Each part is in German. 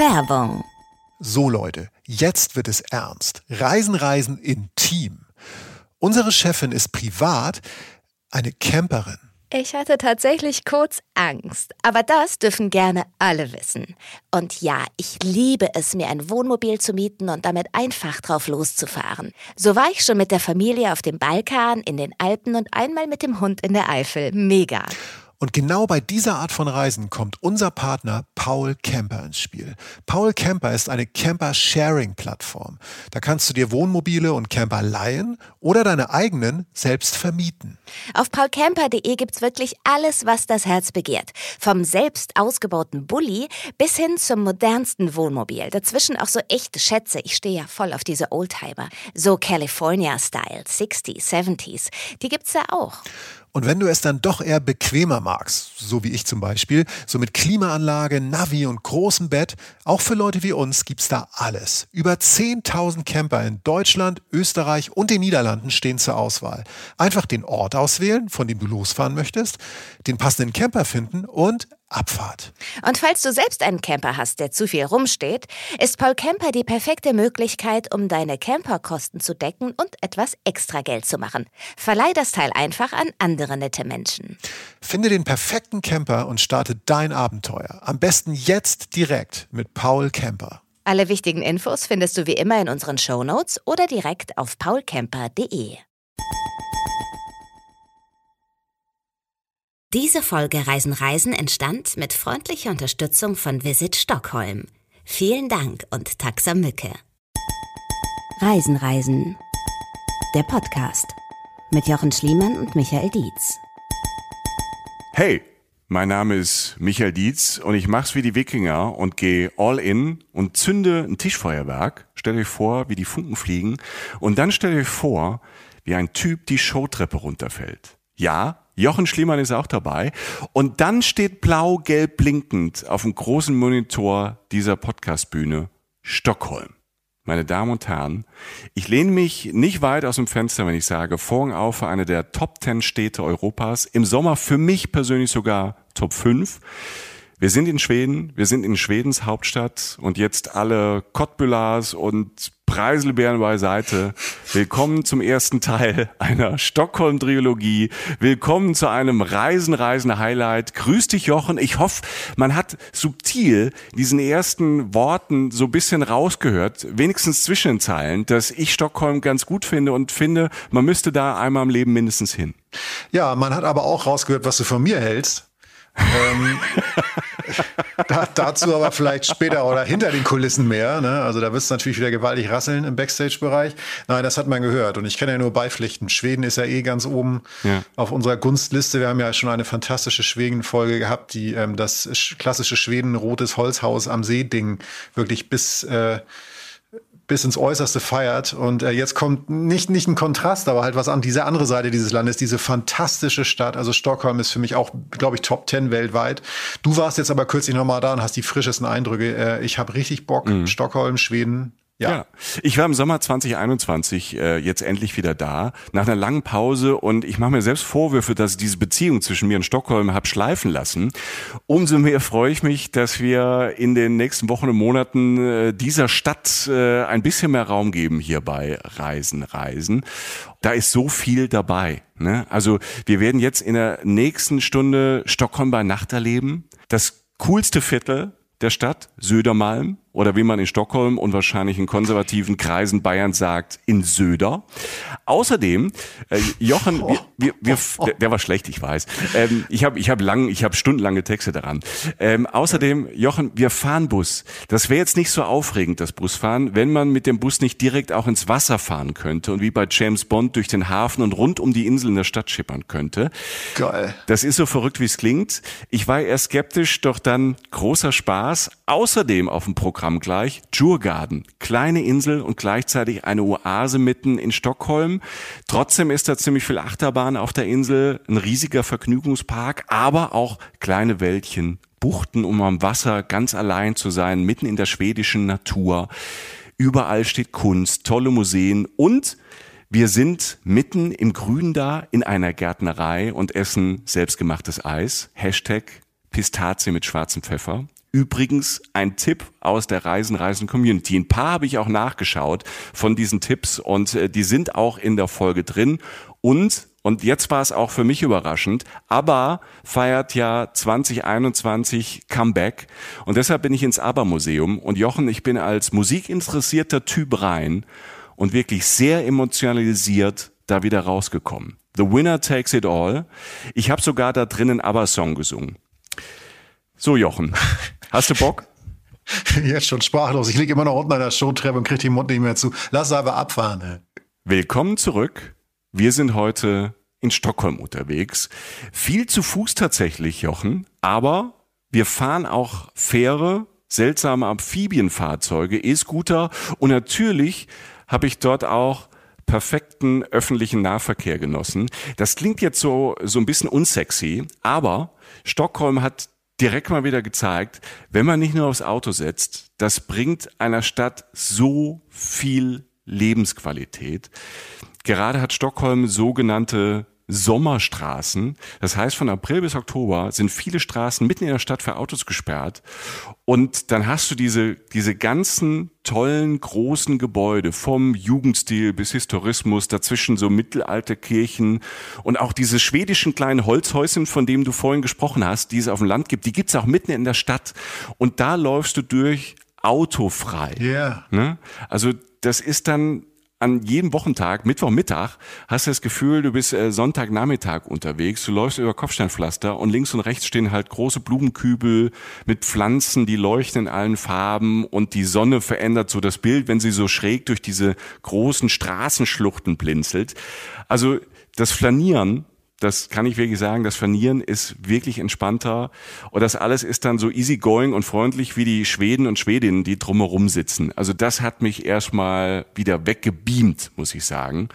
Werbung. So Leute, jetzt wird es ernst. Reisen, Reisen in Team. Unsere Chefin ist privat eine Camperin. Ich hatte tatsächlich kurz Angst, aber das dürfen gerne alle wissen. Und ja, ich liebe es, mir ein Wohnmobil zu mieten und damit einfach drauf loszufahren. So war ich schon mit der Familie auf dem Balkan, in den Alpen und einmal mit dem Hund in der Eifel. Mega. Und genau bei dieser Art von Reisen kommt unser Partner Paul Camper ins Spiel. Paul Camper ist eine Camper-Sharing-Plattform. Da kannst du dir Wohnmobile und Camper leihen oder deine eigenen selbst vermieten. Auf paulcamper.de gibt's wirklich alles, was das Herz begehrt. Vom selbst ausgebauten Bulli bis hin zum modernsten Wohnmobil. Dazwischen auch so echte Schätze. Ich stehe ja voll auf diese Oldtimer. So California-Style, 60s, 70s. Die gibt's da auch. Und wenn du es dann doch eher bequemer magst, so wie ich zum Beispiel, so mit Klimaanlage, Navi und großem Bett, auch für Leute wie uns gibt's da alles. Über 10.000 Camper in Deutschland, Österreich und den Niederlanden stehen zur Auswahl. Einfach den Ort auswählen, von dem du losfahren möchtest, den passenden Camper finden und Abfahrt. Und falls du selbst einen Camper hast, der zu viel rumsteht, ist Paul Camper die perfekte Möglichkeit, um deine Camperkosten zu decken und etwas extra Geld zu machen. Verleih das Teil einfach an andere nette Menschen. Finde den perfekten Camper und starte dein Abenteuer. Am besten jetzt direkt mit Paul Camper. Alle wichtigen Infos findest du wie immer in unseren Shownotes oder direkt auf paulcamper.de. Diese Folge Reisen Reisen entstand mit freundlicher Unterstützung von Visit Stockholm. Vielen Dank und Taxa Mücke. Reisen Reisen. Der Podcast mit Jochen Schliemann und Michael Dietz. Hey, mein Name ist Michael Dietz und ich mach's wie die Wikinger und gehe all in und zünde ein Tischfeuerwerk. Stellt euch vor, wie die Funken fliegen und dann stellt euch vor, wie ein Typ die Showtreppe runterfällt. Ja, Jochen Schliemann ist auch dabei. Und dann steht blau-gelb blinkend auf dem großen Monitor dieser Podcastbühne Stockholm. Meine Damen und Herren, ich lehne mich nicht weit aus dem Fenster, wenn ich sage, Vorhang auf für eine der Top 10 Städte Europas. Im Sommer für mich persönlich sogar Top 5. Wir sind in Schweden, wir sind in Schwedens Hauptstadt und jetzt alle Cottbüllars und Preiselbeeren beiseite. Willkommen zum ersten Teil einer Stockholm-Trilogie. Willkommen zu einem Reisen, Reisen Highlight. Grüß dich, Jochen. Ich hoffe, man hat subtil diesen ersten Worten so ein bisschen rausgehört, wenigstens zwischen den Zeilen, dass ich Stockholm ganz gut finde und finde, man müsste da einmal im Leben mindestens hin. Ja, man hat aber auch rausgehört, was du von mir hältst ähm, da, dazu aber vielleicht später oder hinter den Kulissen mehr. Ne? Also da wirst du natürlich wieder gewaltig rasseln im Backstage-Bereich. Nein, das hat man gehört. Und ich kann ja nur beipflichten. Schweden ist ja eh ganz oben ja. auf unserer Gunstliste. Wir haben ja schon eine fantastische Schweden-Folge gehabt, die ähm, das klassische Schweden-rotes Holzhaus am See-Ding wirklich bis äh, bis ins Äußerste feiert. Und äh, jetzt kommt nicht, nicht ein Kontrast, aber halt was an diese andere Seite dieses Landes, diese fantastische Stadt. Also Stockholm ist für mich auch, glaube ich, Top 10 weltweit. Du warst jetzt aber kürzlich nochmal da und hast die frischesten Eindrücke. Äh, ich habe richtig Bock. Mhm. Stockholm, Schweden, ja. ja. ich war im Sommer 2021 äh, jetzt endlich wieder da, nach einer langen Pause und ich mache mir selbst Vorwürfe, dass ich diese Beziehung zwischen mir und Stockholm habe schleifen lassen. Umso mehr freue ich mich, dass wir in den nächsten Wochen und Monaten äh, dieser Stadt äh, ein bisschen mehr Raum geben hier bei Reisen, Reisen. Da ist so viel dabei. Ne? Also wir werden jetzt in der nächsten Stunde Stockholm bei Nacht erleben. Das coolste Viertel der Stadt, Södermalm oder wie man in Stockholm und wahrscheinlich in konservativen Kreisen Bayern sagt, in Söder. Außerdem, äh, Jochen, wir, wir, wir, der, der war schlecht, ich weiß. Ähm, ich habe ich hab lang, ich habe stundenlange Texte daran. Ähm, außerdem, Jochen, wir fahren Bus. Das wäre jetzt nicht so aufregend, das Busfahren, wenn man mit dem Bus nicht direkt auch ins Wasser fahren könnte und wie bei James Bond durch den Hafen und rund um die Insel in der Stadt schippern könnte. Geil. Das ist so verrückt, wie es klingt. Ich war erst skeptisch, doch dann großer Spaß. Außerdem auf dem Programm gleich Djurgarden. Kleine Insel und gleichzeitig eine Oase mitten in Stockholm. Trotzdem ist da ziemlich viel Achterbahn auf der Insel, ein riesiger Vergnügungspark, aber auch kleine Wäldchen, Buchten, um am Wasser ganz allein zu sein, mitten in der schwedischen Natur. Überall steht Kunst, tolle Museen und wir sind mitten im Grün da in einer Gärtnerei und essen selbstgemachtes Eis. Hashtag Pistazie mit schwarzem Pfeffer. Übrigens ein Tipp aus der Reisen Reisen Community. Ein paar habe ich auch nachgeschaut von diesen Tipps und äh, die sind auch in der Folge drin. Und, und jetzt war es auch für mich überraschend, aber feiert ja 2021 Comeback und deshalb bin ich ins Aber-Museum und Jochen, ich bin als musikinteressierter Typ rein und wirklich sehr emotionalisiert da wieder rausgekommen. The Winner Takes It All. Ich habe sogar da drinnen Aber-Song gesungen. So, Jochen, hast du Bock? Jetzt schon sprachlos. Ich liege immer noch unten an der Showtreppe und kriege den Mund nicht mehr zu. Lass aber abfahren. Ey. Willkommen zurück. Wir sind heute in Stockholm unterwegs. Viel zu Fuß tatsächlich, Jochen, aber wir fahren auch Fähre, seltsame Amphibienfahrzeuge, E-Scooter und natürlich habe ich dort auch perfekten öffentlichen Nahverkehr genossen. Das klingt jetzt so, so ein bisschen unsexy, aber Stockholm hat direkt mal wieder gezeigt, wenn man nicht nur aufs Auto setzt, das bringt einer Stadt so viel Lebensqualität. Gerade hat Stockholm sogenannte Sommerstraßen. Das heißt, von April bis Oktober sind viele Straßen mitten in der Stadt für Autos gesperrt. Und dann hast du diese, diese ganzen tollen, großen Gebäude vom Jugendstil bis Historismus, dazwischen so mittelalte Kirchen und auch diese schwedischen kleinen Holzhäuschen, von denen du vorhin gesprochen hast, die es auf dem Land gibt, die gibt's auch mitten in der Stadt. Und da läufst du durch autofrei. Ja. Yeah. Ne? Also das ist dann an jedem Wochentag, Mittwochmittag, hast du das Gefühl, du bist äh, Sonntagnachmittag unterwegs, du läufst über Kopfsteinpflaster und links und rechts stehen halt große Blumenkübel mit Pflanzen, die leuchten in allen Farben und die Sonne verändert so das Bild, wenn sie so schräg durch diese großen Straßenschluchten blinzelt. Also das Flanieren das kann ich wirklich sagen, das Vernieren ist wirklich entspannter und das alles ist dann so easygoing und freundlich wie die Schweden und Schwedinnen, die drumherum sitzen. Also das hat mich erstmal wieder weggebeamt, muss ich sagen.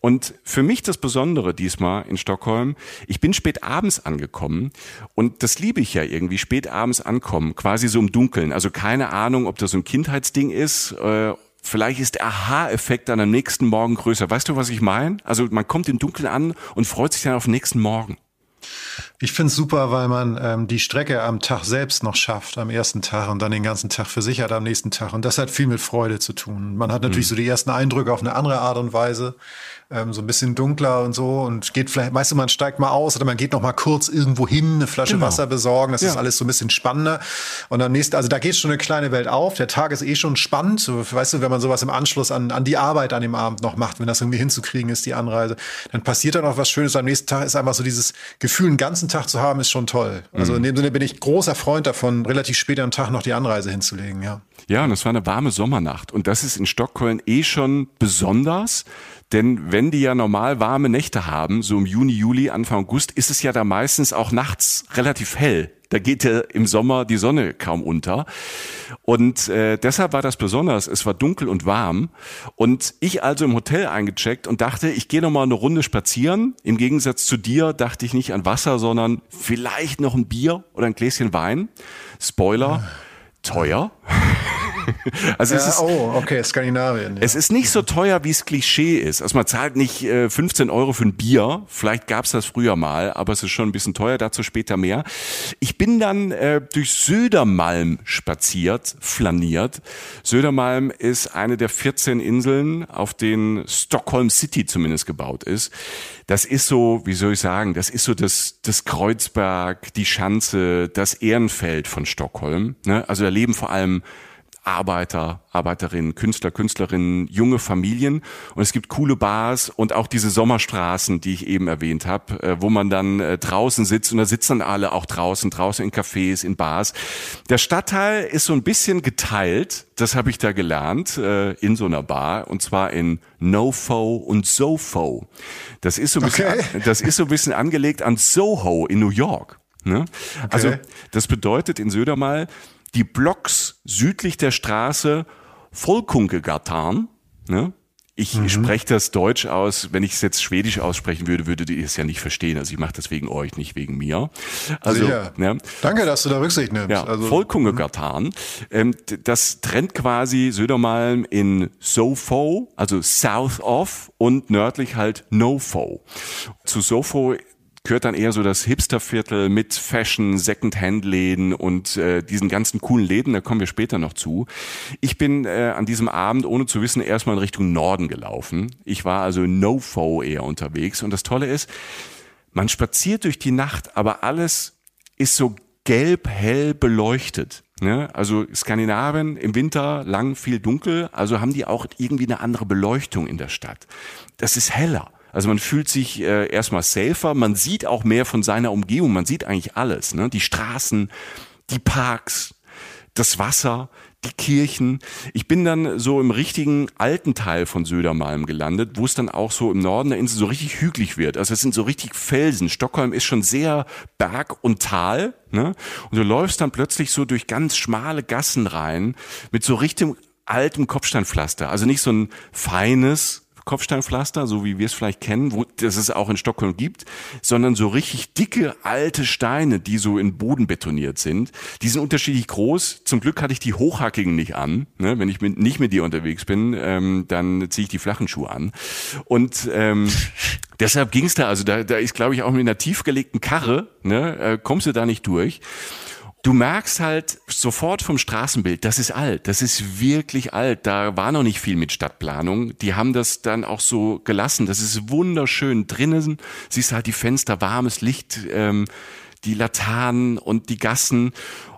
Und für mich das Besondere diesmal in Stockholm, ich bin spät abends angekommen und das liebe ich ja irgendwie, spät abends ankommen, quasi so im Dunkeln. Also keine Ahnung, ob das so ein Kindheitsding ist äh, vielleicht ist der Aha-Effekt dann am nächsten Morgen größer. Weißt du, was ich meine? Also man kommt im Dunkeln an und freut sich dann auf den nächsten Morgen. Ich finde es super, weil man ähm, die Strecke am Tag selbst noch schafft, am ersten Tag und dann den ganzen Tag für sich hat am nächsten Tag. Und das hat viel mit Freude zu tun. Man hat natürlich mhm. so die ersten Eindrücke auf eine andere Art und Weise ähm, so ein bisschen dunkler und so und geht vielleicht, weißt du, man steigt mal aus oder man geht noch mal kurz irgendwo hin, eine Flasche genau. Wasser besorgen, das ja. ist alles so ein bisschen spannender und dann nächste, also da geht schon eine kleine Welt auf, der Tag ist eh schon spannend, so, weißt du, wenn man sowas im Anschluss an, an die Arbeit an dem Abend noch macht, wenn das irgendwie hinzukriegen ist, die Anreise, dann passiert dann auch was Schönes, am nächsten Tag ist einfach so dieses Gefühl, einen ganzen Tag zu haben, ist schon toll. Also mhm. in dem Sinne bin ich großer Freund davon, relativ spät am Tag noch die Anreise hinzulegen, ja. Ja, und es war eine warme Sommernacht. Und das ist in Stockholm eh schon besonders. Denn wenn die ja normal warme Nächte haben, so im Juni, Juli, Anfang August, ist es ja da meistens auch nachts relativ hell. Da geht ja im Sommer die Sonne kaum unter. Und äh, deshalb war das besonders. Es war dunkel und warm. Und ich also im Hotel eingecheckt und dachte, ich gehe noch mal eine Runde spazieren. Im Gegensatz zu dir dachte ich nicht an Wasser, sondern vielleicht noch ein Bier oder ein Gläschen Wein. Spoiler, teuer. also ja, es ist, oh, okay, Skandinavien. Ja. Es ist nicht so teuer, wie es Klischee ist. Also man zahlt nicht äh, 15 Euro für ein Bier. Vielleicht gab es das früher mal, aber es ist schon ein bisschen teuer. Dazu später mehr. Ich bin dann äh, durch Södermalm spaziert, flaniert. Södermalm ist eine der 14 Inseln, auf denen Stockholm City zumindest gebaut ist. Das ist so, wie soll ich sagen, das ist so das, das Kreuzberg, die Schanze, das Ehrenfeld von Stockholm. Ne? Also da leben vor allem Arbeiter, Arbeiterinnen, Künstler, Künstlerinnen, junge Familien und es gibt coole Bars und auch diese Sommerstraßen, die ich eben erwähnt habe, äh, wo man dann äh, draußen sitzt und da sitzen alle auch draußen, draußen in Cafés, in Bars. Der Stadtteil ist so ein bisschen geteilt, das habe ich da gelernt, äh, in so einer Bar und zwar in NoFo und SoFo. Das ist so ein bisschen, Okay. das ist so ein bisschen angelegt an Soho in New York. Ne? Also das bedeutet in Södermal, die Blocks südlich der Straße Volkungegatan, ne? Ich spreche das Deutsch aus. Wenn ich es jetzt Schwedisch aussprechen würde, würdet ihr es ja nicht verstehen. Also ich mache das wegen euch, nicht wegen mir. Also, ne? Danke, dass du da Rücksicht nimmst. Ja, also, Volkungegatan. Ähm, d- das trennt quasi Södermalm in Sofo, also south of und nördlich halt Nofo. Zu Sofo gehört dann eher so das Hipsterviertel mit Fashion, Second-Hand-Läden und äh, diesen ganzen coolen Läden, da kommen wir später noch zu. Ich bin äh, an diesem Abend, ohne zu wissen, erstmal in Richtung Norden gelaufen. Ich war also Nofo eher unterwegs und das Tolle ist, man spaziert durch die Nacht, aber alles ist so gelb-hell beleuchtet. Ne? Also Skandinavien im Winter lang viel dunkel, also haben die auch irgendwie eine andere Beleuchtung in der Stadt. Das ist heller. Also man fühlt sich äh, erstmal safer, man sieht auch mehr von seiner Umgebung, man sieht eigentlich alles. Ne? Die Straßen, die Parks, das Wasser, die Kirchen. Ich bin dann so im richtigen alten Teil von Södermalm gelandet, wo es dann auch so im Norden der Insel so richtig hügelig wird. Also es sind so richtig Felsen. Stockholm ist schon sehr Berg und Tal. Ne? Und du läufst dann plötzlich so durch ganz schmale Gassen rein mit so richtig altem Kopfsteinpflaster. Also nicht so ein feines Kopfsteinpflaster, so wie wir es vielleicht kennen, wo das es auch in Stockholm gibt, sondern so richtig dicke alte Steine, die so in Boden betoniert sind. Die sind unterschiedlich groß. Zum Glück hatte ich die hochhackigen nicht an. Ne? Wenn ich mit, nicht mit dir unterwegs bin, ähm, dann ziehe ich die flachen Schuhe an. Und ähm, deshalb ging es da. Also da, da ist, glaube ich, auch mit einer tiefgelegten Karre, ne, äh, kommst du da nicht durch. Du merkst halt sofort vom Straßenbild, das ist alt, das ist wirklich alt. Da war noch nicht viel mit Stadtplanung. Die haben das dann auch so gelassen. Das ist wunderschön. Drinnen siehst halt die Fenster, warmes Licht, ähm, die Laternen und die Gassen.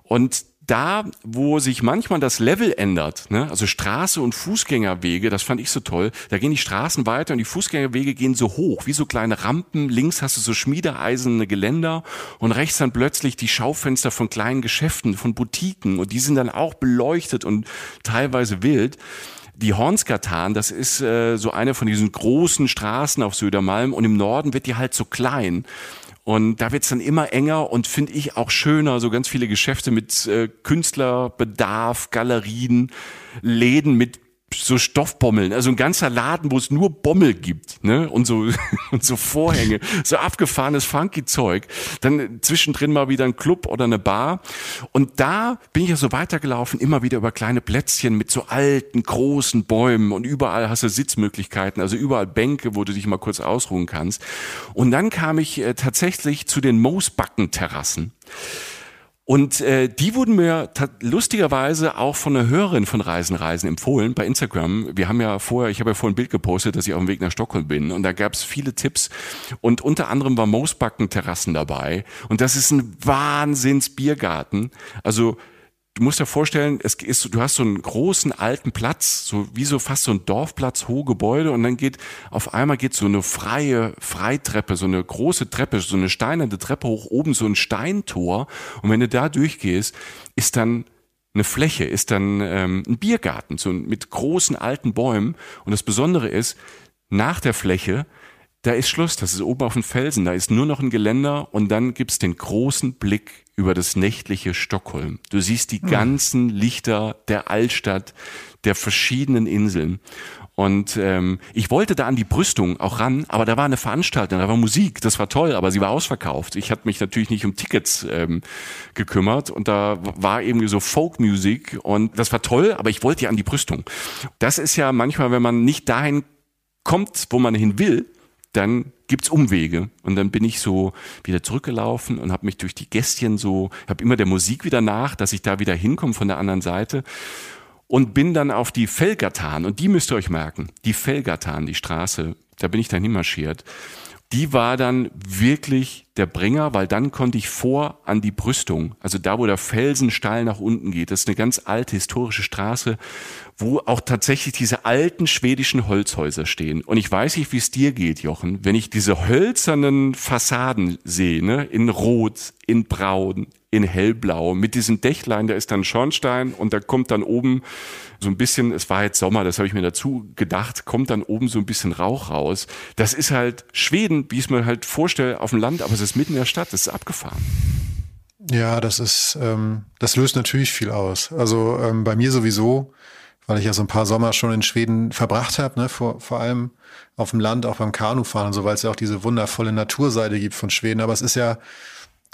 Und da, wo sich manchmal das Level ändert, ne, also Straße und Fußgängerwege, das fand ich so toll, da gehen die Straßen weiter und die Fußgängerwege gehen so hoch, wie so kleine Rampen. Links hast du so schmiedeeiserne Geländer und rechts dann plötzlich die Schaufenster von kleinen Geschäften, von Boutiquen und die sind dann auch beleuchtet und teilweise wild. Die Hornsgatan, das ist äh, so eine von diesen großen Straßen auf Södermalm und im Norden wird die halt so klein. Und da wird's dann immer enger und finde ich auch schöner, so ganz viele Geschäfte mit äh, Künstlerbedarf, Galerien, Läden mit so Stoffbommeln, also ein ganzer Laden, wo es nur Bommel gibt, ne? Und so und so Vorhänge, so abgefahrenes funky Zeug. Dann zwischendrin mal wieder ein Club oder eine Bar und da bin ich ja so weitergelaufen, immer wieder über kleine Plätzchen mit so alten großen Bäumen und überall hast du Sitzmöglichkeiten, also überall Bänke, wo du dich mal kurz ausruhen kannst. Und dann kam ich äh, tatsächlich zu den Moosbacken-Terrassen. Und äh, die wurden mir lustigerweise auch von einer Hörerin von Reisen Reisen empfohlen bei Instagram. Wir haben ja vorher, ich habe ja vorhin ein Bild gepostet, dass ich auf dem Weg nach Stockholm bin und da gab es viele Tipps und unter anderem war Moosbacken Terrassen dabei und das ist ein Wahnsinns Biergarten. Also Du musst dir vorstellen, es ist, du hast so einen großen alten Platz, so wie so fast so ein Dorfplatz, hohe Gebäude und dann geht auf einmal geht so eine freie Freitreppe, so eine große Treppe, so eine steinerne Treppe hoch oben, so ein Steintor und wenn du da durchgehst, ist dann eine Fläche, ist dann ähm, ein Biergarten, so mit großen alten Bäumen und das Besondere ist, nach der Fläche da ist Schluss, das ist oben auf dem Felsen, da ist nur noch ein Geländer und dann gibt's den großen Blick über das nächtliche Stockholm. Du siehst die ganzen Lichter der Altstadt, der verschiedenen Inseln. Und ähm, ich wollte da an die Brüstung auch ran, aber da war eine Veranstaltung, da war Musik, das war toll, aber sie war ausverkauft. Ich hatte mich natürlich nicht um Tickets ähm, gekümmert und da war irgendwie so Folkmusik und das war toll, aber ich wollte ja an die Brüstung. Das ist ja manchmal, wenn man nicht dahin kommt, wo man hin will, dann gibt's Umwege. Und dann bin ich so wieder zurückgelaufen und habe mich durch die Gästchen so, habe immer der Musik wieder nach, dass ich da wieder hinkomme von der anderen Seite. Und bin dann auf die Felgatan und die müsst ihr euch merken, die Felgatan, die Straße, da bin ich dann hinmarschiert die war dann wirklich der Bringer, weil dann konnte ich vor an die Brüstung, also da, wo der Felsen steil nach unten geht. Das ist eine ganz alte historische Straße, wo auch tatsächlich diese alten schwedischen Holzhäuser stehen. Und ich weiß nicht, wie es dir geht, Jochen, wenn ich diese hölzernen Fassaden sehe, ne, in Rot, in Braun, in Hellblau, mit diesem Dächlein, da ist dann Schornstein und da kommt dann oben so ein bisschen, es war jetzt Sommer, das habe ich mir dazu gedacht, kommt dann oben so ein bisschen Rauch raus. Das ist halt Schweden, wie ich es mir halt vorstelle, auf dem Land, aber es ist mitten in der Stadt, das ist abgefahren. Ja, das ist, ähm, das löst natürlich viel aus. Also ähm, bei mir sowieso, weil ich ja so ein paar Sommer schon in Schweden verbracht habe, ne, vor, vor allem auf dem Land, auch beim Kanufahren und so, weil es ja auch diese wundervolle Naturseite gibt von Schweden. Aber es ist ja,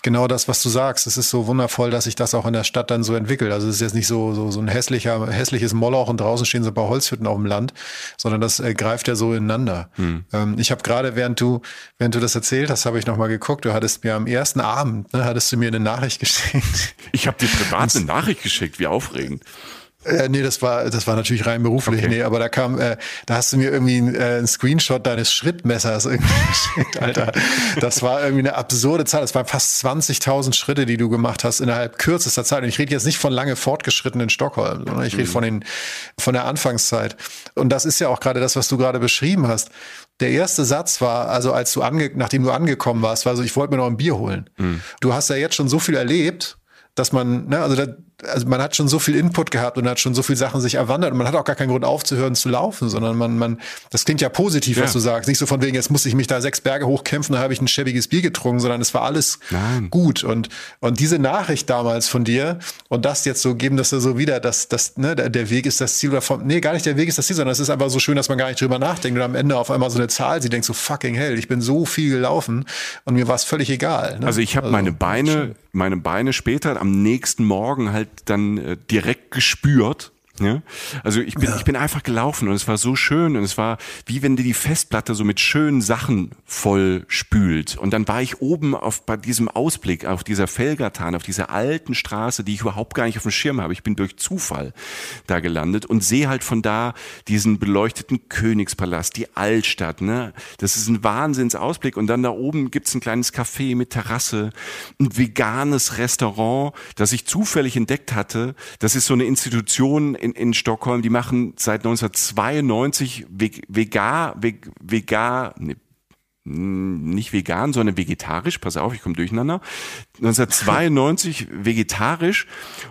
genau das, was du sagst. Es ist so wundervoll, dass sich das auch in der Stadt dann so entwickelt. Also es ist jetzt nicht so, so, so ein hässlicher, hässliches Moloch und draußen stehen so ein paar Holzhütten auf dem Land, sondern das äh, greift ja so ineinander. Hm. Ähm, ich habe gerade, während du, während du das erzählt hast, habe ich nochmal geguckt. Du hattest mir am ersten Abend, ne, hattest du mir eine Nachricht geschickt. Ich habe dir privat eine Nachricht geschickt, wie aufregend. Äh, nee, das war, das war natürlich rein beruflich. Okay. Nee, aber da kam, äh, da hast du mir irgendwie ein, äh, ein Screenshot deines Schrittmessers irgendwie geschickt, Alter. Das war irgendwie eine absurde Zahl. Das waren fast 20.000 Schritte, die du gemacht hast innerhalb kürzester Zeit. Und ich rede jetzt nicht von lange fortgeschritten in Stockholm, sondern ich rede mhm. von den, von der Anfangszeit. Und das ist ja auch gerade das, was du gerade beschrieben hast. Der erste Satz war, also als du ange, nachdem du angekommen warst, war so, ich wollte mir noch ein Bier holen. Mhm. Du hast ja jetzt schon so viel erlebt, dass man, ne, also da, also man hat schon so viel Input gehabt und hat schon so viel Sachen sich erwandert und man hat auch gar keinen Grund aufzuhören zu laufen, sondern man, man, das klingt ja positiv, ja. was du sagst. Nicht so von wegen, jetzt muss ich mich da sechs Berge hochkämpfen, da habe ich ein schäbiges Bier getrunken, sondern es war alles Nein. gut. Und, und diese Nachricht damals von dir und das jetzt so geben, dass er so wieder, dass, dass, ne, der Weg ist das Ziel oder von, nee, gar nicht der Weg ist das Ziel, sondern es ist einfach so schön, dass man gar nicht drüber nachdenkt und am Ende auf einmal so eine Zahl, sie denkt so fucking hell, ich bin so viel gelaufen und mir war es völlig egal. Ne? Also ich habe also, meine Beine, meine Beine später am nächsten Morgen halt dann äh, direkt gespürt ja? Also ich bin, ja. ich bin einfach gelaufen und es war so schön und es war wie wenn dir die Festplatte so mit schönen Sachen voll spült. Und dann war ich oben auf bei diesem Ausblick auf dieser Felgatan, auf dieser alten Straße, die ich überhaupt gar nicht auf dem Schirm habe. Ich bin durch Zufall da gelandet und sehe halt von da diesen beleuchteten Königspalast, die Altstadt. Ne? Das ist ein Wahnsinnsausblick. Und dann da oben gibt's ein kleines Café mit Terrasse, ein veganes Restaurant, das ich zufällig entdeckt hatte. Das ist so eine Institution in, in Stockholm, die machen seit 1992 vegan, vegan, nicht vegan, sondern vegetarisch, pass auf, ich komme durcheinander. 1992 vegetarisch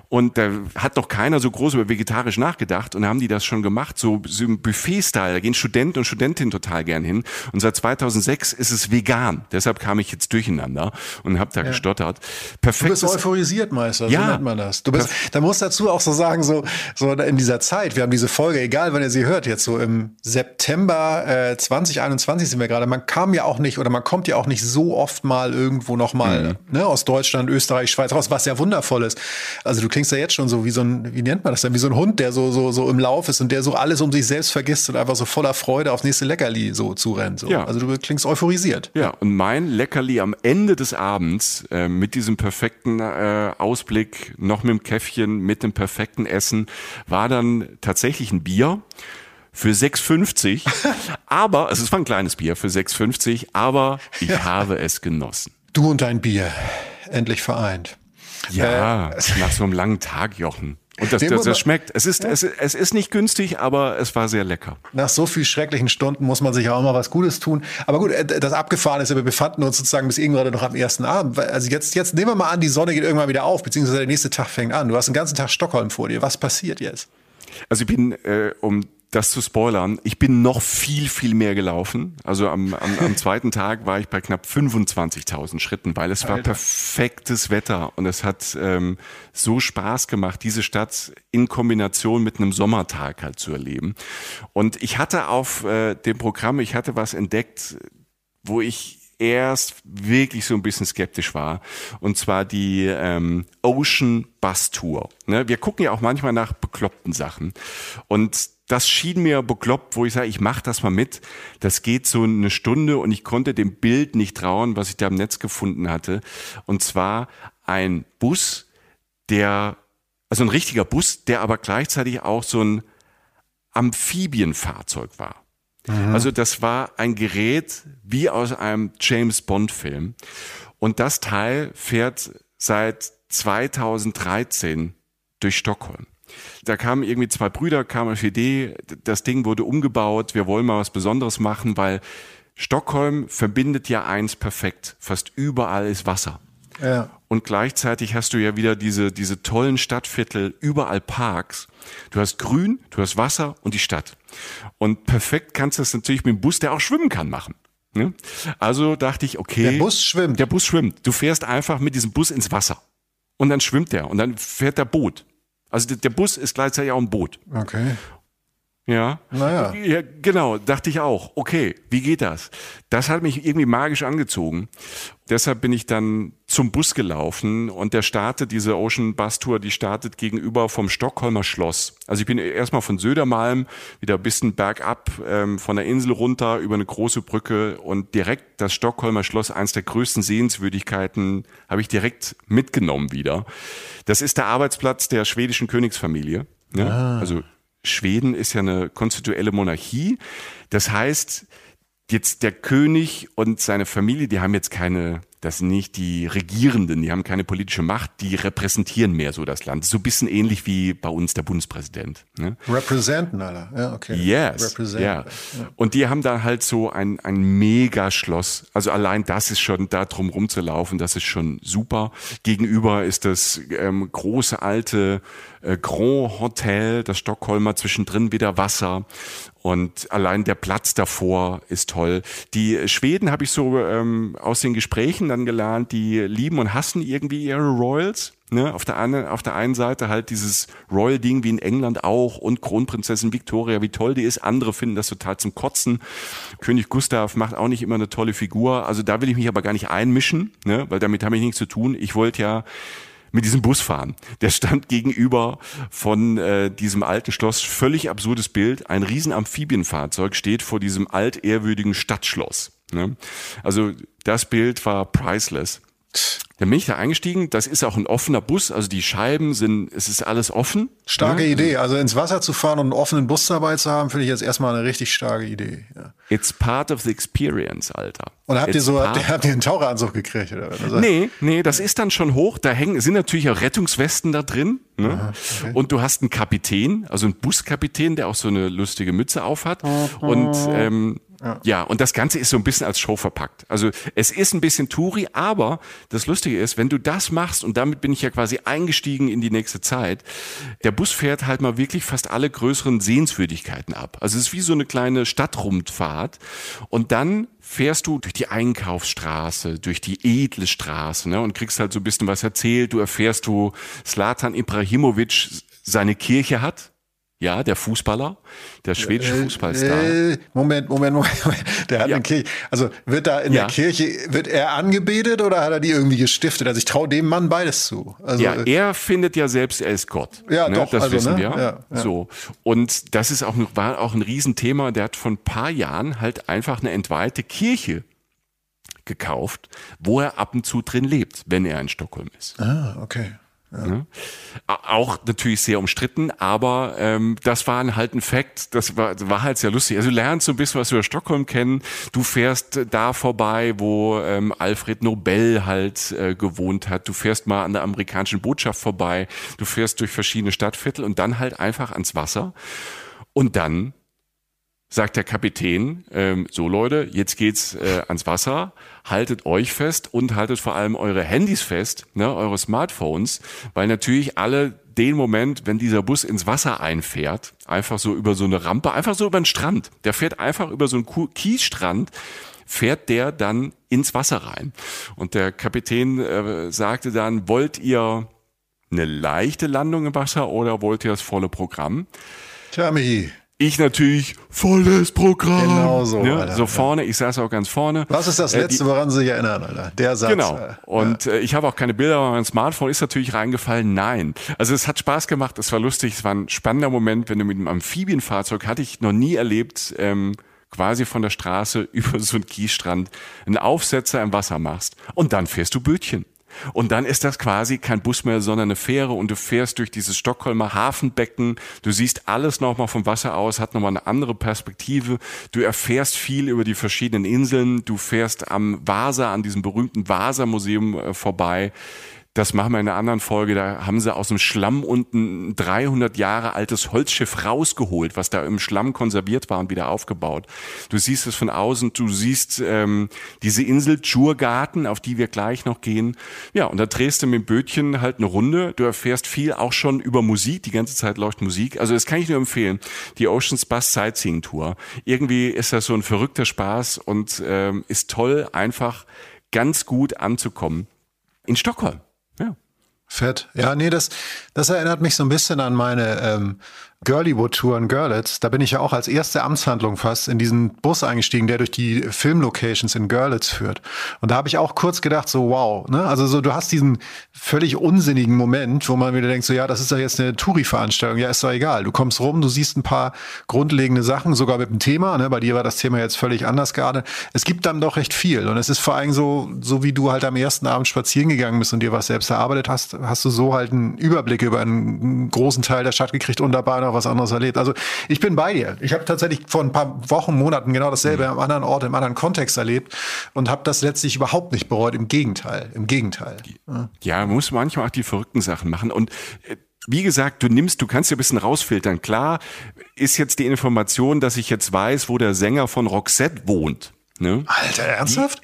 und da hat noch keiner so groß über vegetarisch nachgedacht und da haben die das schon gemacht, so, so im Buffet-Style, da gehen Studenten und Studentinnen total gern hin und seit 2006 ist es vegan, deshalb kam ich jetzt durcheinander und habe da ja. gestottert. Perfekt. Du bist euphorisiert, Meister, ja. so nennt man das. Du bist, da muss dazu auch so sagen, so, so in dieser Zeit, wir haben diese Folge, egal wann ihr sie hört, jetzt so im September äh, 2021 sind wir gerade, man kam ja auch nicht oder man kommt ja auch nicht so oft mal irgendwo nochmal mhm. ne, aus Deutschland, Österreich, Schweiz raus, was ja wundervoll ist. Also du klingst ja jetzt schon so wie so ein, wie nennt man das denn, wie so ein Hund, der so, so, so im Lauf ist und der so alles um sich selbst vergisst und einfach so voller Freude aufs nächste Leckerli so zurennt. So. Ja. Also du klingst euphorisiert. Ja, und mein Leckerli am Ende des Abends äh, mit diesem perfekten äh, Ausblick, noch mit dem Käffchen, mit dem perfekten Essen, war dann tatsächlich ein Bier für 6,50. aber, es war ein kleines Bier für 6,50, aber ich ja. habe es genossen. Du und dein Bier, endlich vereint. Ja, äh, nach so einem langen Tag, Jochen. Und das, das, das schmeckt. Es ist, ja. es, es ist nicht günstig, aber es war sehr lecker. Nach so viel schrecklichen Stunden muss man sich auch mal was Gutes tun. Aber gut, äh, das abgefahren ist, wir befanden uns sozusagen bis irgendwann noch am ersten Abend. Also jetzt, jetzt nehmen wir mal an, die Sonne geht irgendwann wieder auf, beziehungsweise der nächste Tag fängt an. Du hast den ganzen Tag Stockholm vor dir. Was passiert jetzt? Also ich bin, äh, um das zu spoilern, ich bin noch viel, viel mehr gelaufen. Also am, am, am zweiten Tag war ich bei knapp 25.000 Schritten, weil es Alter. war perfektes Wetter und es hat ähm, so Spaß gemacht, diese Stadt in Kombination mit einem Sommertag halt zu erleben. Und ich hatte auf äh, dem Programm, ich hatte was entdeckt, wo ich erst wirklich so ein bisschen skeptisch war. Und zwar die ähm, Ocean Bus Tour. Ne? Wir gucken ja auch manchmal nach bekloppten Sachen. Und das schien mir bekloppt, wo ich sage, ich mache das mal mit. Das geht so eine Stunde und ich konnte dem Bild nicht trauen, was ich da im Netz gefunden hatte. Und zwar ein Bus, der, also ein richtiger Bus, der aber gleichzeitig auch so ein Amphibienfahrzeug war. Also das war ein Gerät wie aus einem James Bond Film. Und das Teil fährt seit 2013 durch Stockholm. Da kamen irgendwie zwei Brüder, kamen auf die Idee, das Ding wurde umgebaut, wir wollen mal was Besonderes machen, weil Stockholm verbindet ja eins perfekt. Fast überall ist Wasser. Ja. Und gleichzeitig hast du ja wieder diese, diese tollen Stadtviertel, überall Parks. Du hast Grün, du hast Wasser und die Stadt. Und perfekt kannst du das natürlich mit dem Bus, der auch schwimmen kann, machen. Ne? Also dachte ich, okay. Der Bus schwimmt. Der Bus schwimmt. Du fährst einfach mit diesem Bus ins Wasser. Und dann schwimmt der. Und dann fährt der Boot. Also der- Bus ist gleichzeitig auch ein Boot. Okay. Ja. Naja. Ja, genau, dachte ich auch. Okay, wie geht das? Das hat mich irgendwie magisch angezogen. Deshalb bin ich dann zum Bus gelaufen und der startet, diese Ocean Bus Tour, die startet gegenüber vom Stockholmer Schloss. Also ich bin erstmal von Södermalm wieder ein bisschen bergab, ähm, von der Insel runter über eine große Brücke und direkt das Stockholmer Schloss, eins der größten Sehenswürdigkeiten, habe ich direkt mitgenommen wieder. Das ist der Arbeitsplatz der schwedischen Königsfamilie. Ne? Also Schweden ist ja eine konstituelle Monarchie. Das heißt, jetzt der König und seine Familie, die haben jetzt keine, das sind nicht die Regierenden, die haben keine politische Macht, die repräsentieren mehr so das Land. So ein bisschen ähnlich wie bei uns der Bundespräsident. Ne? Representen, Alter. Ja, okay. Yes, ja. Und die haben da halt so ein, ein Mega-Schloss. Also allein das ist schon, da drum rumzulaufen, das ist schon super. Gegenüber ist das ähm, große alte äh, Grand Hotel, das Stockholmer, zwischendrin wieder Wasser. Und allein der Platz davor ist toll. Die Schweden habe ich so ähm, aus den Gesprächen dann gelernt, die lieben und hassen irgendwie ihre Royals. Ne, auf der einen, auf der einen Seite halt dieses Royal-Ding wie in England auch und Kronprinzessin Victoria, wie toll die ist. Andere finden das total zum Kotzen. König Gustav macht auch nicht immer eine tolle Figur. Also da will ich mich aber gar nicht einmischen, ne, weil damit habe ich nichts zu tun. Ich wollte ja mit diesem Bus fahren. Der stand gegenüber von äh, diesem alten Schloss. Völlig absurdes Bild. Ein riesen Amphibienfahrzeug steht vor diesem altehrwürdigen Stadtschloss. Ne? Also das Bild war priceless. Dann bin ich da eingestiegen. Das ist auch ein offener Bus. Also die Scheiben sind, es ist alles offen. Starke ne? Idee. Also ins Wasser zu fahren und einen offenen Bus dabei zu haben, finde ich jetzt erstmal eine richtig starke Idee. Ja. It's part of the experience, Alter. Und habt ihr It's so, part habt ihr, ihr einen Taucheranzug gekriegt? Oder? was? Also, Nee, nee, das ist dann schon hoch. Da hängen, sind natürlich auch Rettungswesten da drin. Ne? Und du hast einen Kapitän, also einen Buskapitän, der auch so eine lustige Mütze aufhat. Und ähm, ja. und das Ganze ist so ein bisschen als Show verpackt. Also es ist ein bisschen Touri, aber das Lustige ist, wenn du das machst, und damit bin ich ja quasi eingestiegen in die nächste Zeit, der Bus fährt halt mal wirklich fast alle größeren Sehenswürdigkeiten ab. Also es ist wie so eine kleine Stadtrundfahrt. Und dann fährst du durch die Einkaufsstraße, durch die edle Straße ne, und kriegst halt so ein bisschen was erzählt. Du erfährst, wo Slatan Ibrahimovic seine Kirche hat. Ja, der Fußballer, der schwedische Fußballstar. Äh, Moment, Moment, Moment. Moment. Der hat Ja. eine Kirche. Also wird da in Ja. der Kirche, wird er angebetet oder hat er die irgendwie gestiftet? Also ich traue dem Mann beides zu. Also, Ja, äh, er findet ja selbst, er ist Gott. Ja, ne? doch, Das also, wissen ne? wir. Ja, ja. So. Und das ist auch, war auch ein Riesenthema. Der hat vor ein paar Jahren halt einfach eine entweihte Kirche gekauft, wo er ab und zu drin lebt, wenn er in Stockholm ist. ah, okay. Ne? A- Auch natürlich sehr umstritten, aber ähm, das war halt ein Fakt, das war, war halt sehr lustig. Also du lernst so ein bisschen was über Stockholm kennen, du fährst da vorbei, wo ähm, Alfred Nobel halt äh, gewohnt hat, du fährst mal an der amerikanischen Botschaft vorbei, du fährst durch verschiedene Stadtviertel und dann halt einfach ans Wasser. Und dann sagt der Kapitän, ähm, so Leute, jetzt geht's äh, ans Wasser, haltet euch fest und haltet vor allem eure Handys fest, ne, eure Smartphones, weil natürlich alle den Moment, wenn dieser Bus ins Wasser einfährt, einfach so über so eine Rampe, einfach so über den Strand, der fährt einfach über so einen Kiesstrand, fährt der dann ins Wasser rein. Und der Kapitän äh, sagte dann, wollt ihr eine leichte Landung im Wasser oder wollt ihr das volle Programm? Tja, Michi, Ich natürlich volles Programm. Genau so, Ja, Alter. so vorne, ich saß auch ganz vorne. was ist das Äh, Letzte, woran Sie sich erinnern, Alter? Der Satz. Genau. Und äh, ich habe auch keine Bilder, aber mein Smartphone ist natürlich reingefallen. Nein. Also es hat Spaß gemacht, es war lustig, es war ein spannender Moment, wenn du mit einem Amphibienfahrzeug, hatte ich noch nie erlebt, ähm, quasi von der Straße über so einen Kiesstrand einen Aufsetzer im Wasser machst und dann fährst du Bötchen. Und dann ist das quasi kein Bus mehr, sondern eine Fähre und du fährst durch dieses Stockholmer Hafenbecken. Du siehst alles nochmal vom Wasser aus, hat nochmal eine andere Perspektive. Du erfährst viel über die verschiedenen Inseln. Du fährst am Vasa, an diesem berühmten Vasa-Museum äh, vorbei. Das machen wir in einer anderen Folge. Da haben sie aus dem Schlamm unten ein 300 Jahre altes Holzschiff rausgeholt, was da im Schlamm konserviert war und wieder aufgebaut. Du siehst es von außen. Du siehst ähm, diese Insel Djurgarten, auf die wir gleich noch gehen. Ja, und da drehst du mit dem Bötchen halt eine Runde. Du erfährst viel auch schon über Musik. Die ganze Zeit läuft Musik. Also das kann ich nur empfehlen. Die Oceans Bus Sightseeing Tour. Irgendwie ist das so ein verrückter Spaß und ähm, ist toll, einfach ganz gut anzukommen in Stockholm. Fett. Ja, nee, das, das erinnert mich so ein bisschen an meine ähm, Girlywood-Tour in Görlitz. Da bin ich ja auch als erste Amtshandlung fast in diesen Bus eingestiegen, der durch die Filmlocations in Görlitz führt. Und da habe ich auch kurz gedacht, so wow, ne? Also so, du hast diesen völlig unsinnigen Moment, wo man wieder denkt, so ja, das ist ja jetzt eine Touri-Veranstaltung. Ja, ist doch egal. Du kommst rum, du siehst ein paar grundlegende Sachen, sogar mit dem Thema. Ne? Bei dir war das Thema jetzt völlig anders gerade. Es gibt dann doch recht viel. Und es ist vor allem so, so wie du halt am ersten Abend spazieren gegangen bist und dir was selbst erarbeitet hast, hast du so halt einen Überblick über einen großen Teil der Stadt gekriegt und dabei noch was anderes erlebt. Also ich bin bei dir. Ich habe tatsächlich vor ein paar Wochen, Monaten genau dasselbe mhm. am anderen Ort, im anderen Kontext erlebt und habe das letztlich überhaupt nicht bereut. Im Gegenteil, im Gegenteil. Ja, ja man muss manchmal auch die verrückten Sachen machen und äh, wie gesagt, du nimmst, du kannst ja ein bisschen rausfiltern. Klar ist jetzt die Information, dass ich jetzt weiß, wo der Sänger von Roxette wohnt. Ne? Alter, ernsthaft?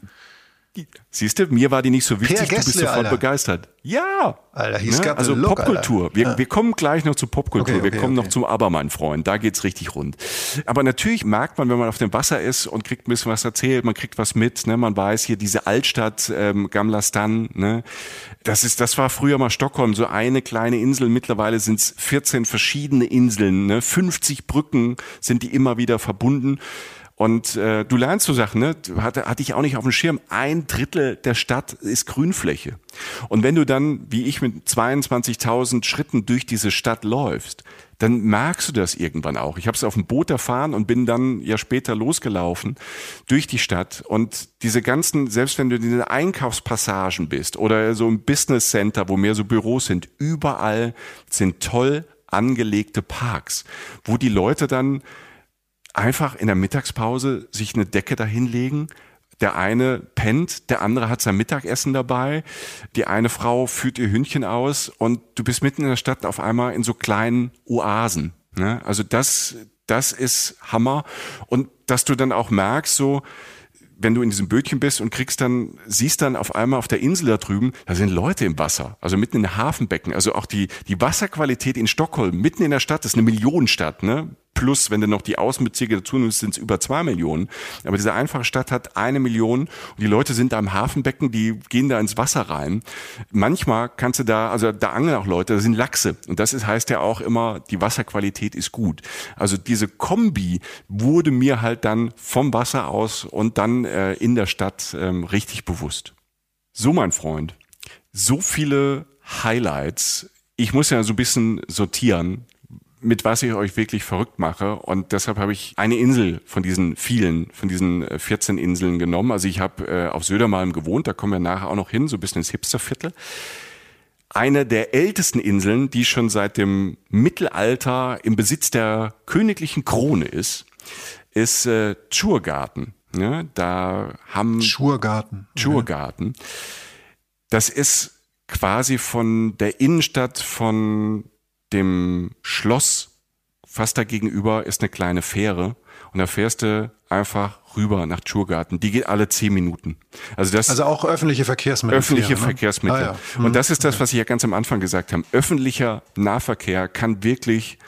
Siehst du, mir war die nicht so wichtig, Gessle, du bist sofort Alter. begeistert. Ja. Alter, hieß ne? Also Look, Popkultur. Wir, ja. wir kommen gleich noch zu Popkultur. Okay, okay, wir kommen okay. noch zum Aber, mein Freund. Da geht's richtig rund. Aber natürlich merkt man, wenn man auf dem Wasser ist und kriegt ein bisschen was erzählt, man kriegt was mit, ne? man weiß hier diese Altstadt ähm, Gamla Stan, ne? Das ist, das war früher mal Stockholm, so eine kleine Insel. Mittlerweile sind's 14 verschiedene Inseln, ne? 50 Brücken sind die immer wieder verbunden. Und äh, du lernst so Sachen, ne? Hatte, hatte ich auch nicht auf dem Schirm. Ein Drittel der Stadt ist Grünfläche. Und wenn du dann, wie ich, mit 22.000 Schritten durch diese Stadt läufst, dann merkst du das irgendwann auch. Ich habe es auf dem Boot erfahren und bin dann ja später losgelaufen durch die Stadt. Und diese ganzen, selbst wenn du in den Einkaufspassagen bist oder so im Business Center, wo mehr so Büros sind, überall sind toll angelegte Parks, wo die Leute dann einfach in der Mittagspause sich eine Decke dahinlegen. Der eine pennt, der andere hat sein Mittagessen dabei. Die eine Frau führt ihr Hündchen aus und du bist mitten in der Stadt auf einmal in so kleinen Oasen. Ne? Also das, das ist Hammer. Und dass du dann auch merkst, so, wenn du in diesem Bötchen bist und kriegst dann, siehst dann auf einmal auf der Insel da drüben, da sind Leute im Wasser, also mitten in den Hafenbecken. Also auch die, die Wasserqualität in Stockholm, mitten in der Stadt, das ist eine Millionenstadt, ne? Plus, wenn du noch die Außenbezirke dazu nimmst, sind es über zwei Millionen. Aber diese einfache Stadt hat eine Million und die Leute sind da im Hafenbecken, die gehen da ins Wasser rein. Manchmal kannst du da, also da angeln auch Leute, da sind Lachse. Und das ist, heißt ja auch immer, die Wasserqualität ist gut. Also diese Kombi wurde mir halt dann vom Wasser aus und dann äh, in der Stadt ähm, richtig bewusst. So, mein Freund, so viele Highlights. Ich muss ja so ein bisschen sortieren mit was ich euch wirklich verrückt mache. Und deshalb habe ich eine Insel von diesen vielen, von diesen 14 äh, Inseln genommen. Also ich habe äh, auf Södermalm gewohnt, da kommen wir nachher auch noch hin, so ein bisschen ins Hipsterviertel. Eine der ältesten Inseln, die schon seit dem Mittelalter im Besitz der königlichen Krone ist, ist äh, Tschurgarten. Ja, da haben Schurgarten. Schurgarten. Das ist quasi von der Innenstadt von dem Schloss fast dagegenüber ist eine kleine Fähre und da fährst du einfach rüber nach Tschurgarten. Die geht alle zehn Minuten. Also das. Also auch öffentliche Verkehrsmittel. Öffentliche Fähre, ne? Verkehrsmittel. Ah, ja. mhm. Und das ist das, was ich ja ganz am Anfang gesagt habe. Öffentlicher Nahverkehr kann wirklich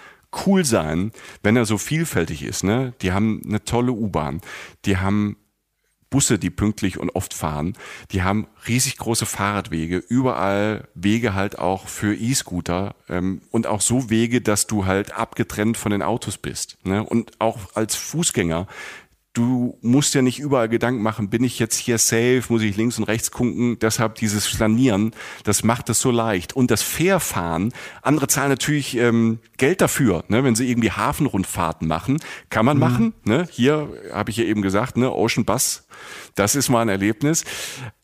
cool sein, wenn er so vielfältig ist. Ne? Die haben eine tolle U-Bahn. Die haben Busse, die pünktlich und oft fahren, die haben riesig große Fahrradwege, überall Wege halt auch für E-Scooter ähm, und auch so Wege, dass du halt abgetrennt von den Autos bist. Ne? Und auch als Fußgänger du musst ja nicht überall Gedanken machen, bin ich jetzt hier safe, muss ich links und rechts gucken. Deshalb dieses Flanieren, das macht es so leicht. Und das Fährfahren, andere zahlen natürlich ähm, Geld dafür, ne? wenn sie irgendwie Hafenrundfahrten machen. Kann man mhm. machen. Ne? Hier habe ich ja eben gesagt, ne? Ocean Bus, das ist mal ein Erlebnis.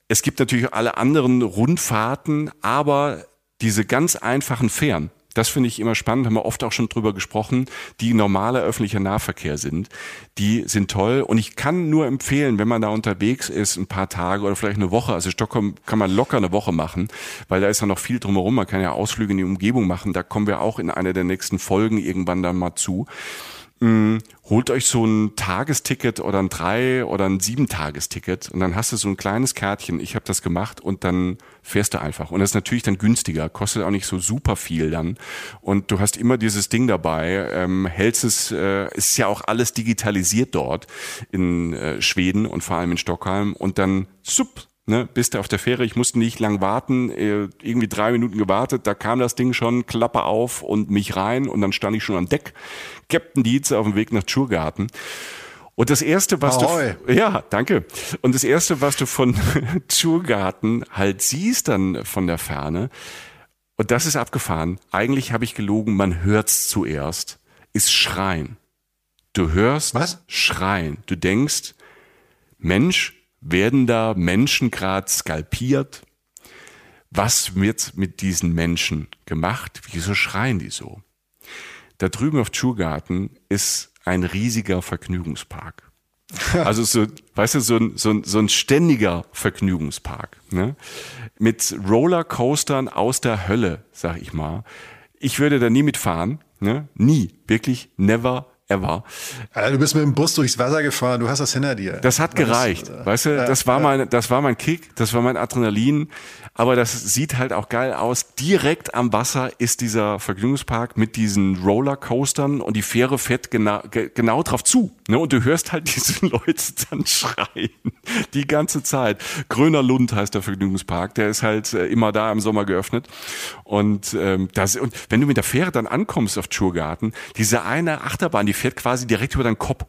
Es gibt natürlich alle anderen Rundfahrten, aber diese ganz einfachen Fähren, das finde ich immer spannend, haben wir oft auch schon drüber gesprochen, die normaler öffentlicher Nahverkehr sind. Die sind toll und ich kann nur empfehlen, wenn man da unterwegs ist, ein paar Tage oder vielleicht eine Woche, also Stockholm kann man locker eine Woche machen, weil da ist ja noch viel drumherum, man kann ja Ausflüge in die Umgebung machen, da kommen wir auch in einer der nächsten Folgen irgendwann dann mal zu. Mh, holt euch so ein Tagesticket oder ein drei oder ein sieben Tagesticket und dann hast du so ein kleines Kärtchen. Ich habe das gemacht und dann fährst du einfach. Und das ist natürlich dann günstiger, kostet auch nicht so super viel dann. Und du hast immer dieses Ding dabei, ähm, hältst es, äh, ist ja auch alles digitalisiert dort in äh, Schweden und vor allem in Stockholm und dann sup, ne, bist du auf der Fähre, ich musste nicht lang warten, äh, irgendwie drei Minuten gewartet, da kam das Ding schon, Klappe auf und mich rein und dann stand ich schon am Deck, Captain Dietz auf dem Weg nach Tschurgarten. Und das erste, was Ahoi. du, ja, danke. Und das erste, was du von Tschurgarten halt siehst dann von der Ferne, und das ist abgefahren. Eigentlich habe ich gelogen, man hört's zuerst, ist Schreien. Du hörst Was? Schreien. Du denkst, Mensch, werden da Menschen gerade skalpiert? Was wird mit diesen Menschen gemacht? Wieso schreien die so? Da drüben auf Tschurgarten ist ein riesiger Vergnügungspark. Also so, weißt du, so ein, so ein, so ein ständiger Vergnügungspark. Ne? Mit Rollercoastern aus der Hölle, sag ich mal. Ich würde da nie mitfahren. Ne? Nie. Wirklich never ever. Du bist mit dem Bus durchs Wasser gefahren, du hast das hinter dir. Das hat gereicht. weißt du, das war mein, das war mein Kick, das war mein Adrenalin. Aber das sieht halt auch geil aus. Direkt am Wasser ist dieser Vergnügungspark mit diesen Rollercoastern und die Fähre fährt genau, ge- genau drauf zu. Ne? Und du hörst halt diese Leute dann schreien. Die ganze Zeit. Gröner Lund heißt der Vergnügungspark. Der ist halt äh, immer da im Sommer geöffnet. Und, ähm, das, und wenn du mit der Fähre dann ankommst auf Tschurgarten, diese eine Achterbahn, die fährt quasi direkt über deinen Kopf.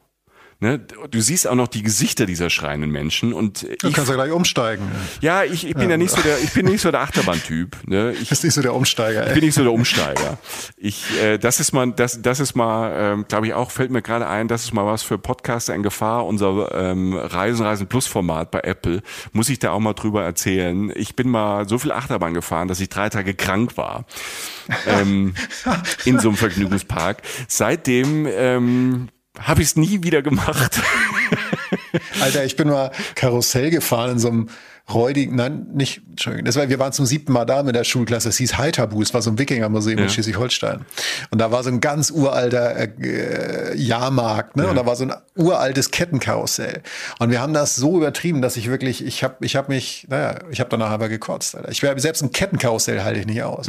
Ne? Du siehst auch noch die Gesichter dieser schreienden Menschen und Du ich, kannst ja gleich umsteigen. ja, ich, ich bin ja. nicht so der, ich bin nicht so der Achterbahntyp. Ne? Ich, Du bist nicht so der Umsteiger. ich Ey. bin nicht so der Umsteiger. Ich, äh, das ist mal, das, das ist mal, ähm, glaube ich auch, fällt mir gerade ein, das ist mal was für Podcaster in Gefahr. Unser ähm, Reisen, Reisen Plus Format bei Apple muss ich da auch mal drüber erzählen. Ich bin mal so viel Achterbahn gefahren, dass ich drei Tage krank war ähm, in so einem Vergnügungspark. Seitdem ähm, habe ich es nie wieder gemacht. Alter, ich bin mal Karussell gefahren in so einem räudigen, nein, nicht, Entschuldigung, das war, wir waren zum siebten Mal da mit der Schulklasse, es hieß Heiterbu, es war so ein Wikingermuseum in Schleswig-Holstein. Und da war so ein ganz uralter äh, Jahrmarkt, ne? Und da war so ein uraltes Kettenkarussell. Und wir haben das so übertrieben, dass ich wirklich, ich habe ich hab mich, naja, ich habe danach aber gekotzt, Alter. Ich wär, selbst ein Kettenkarussell halte ich nicht aus.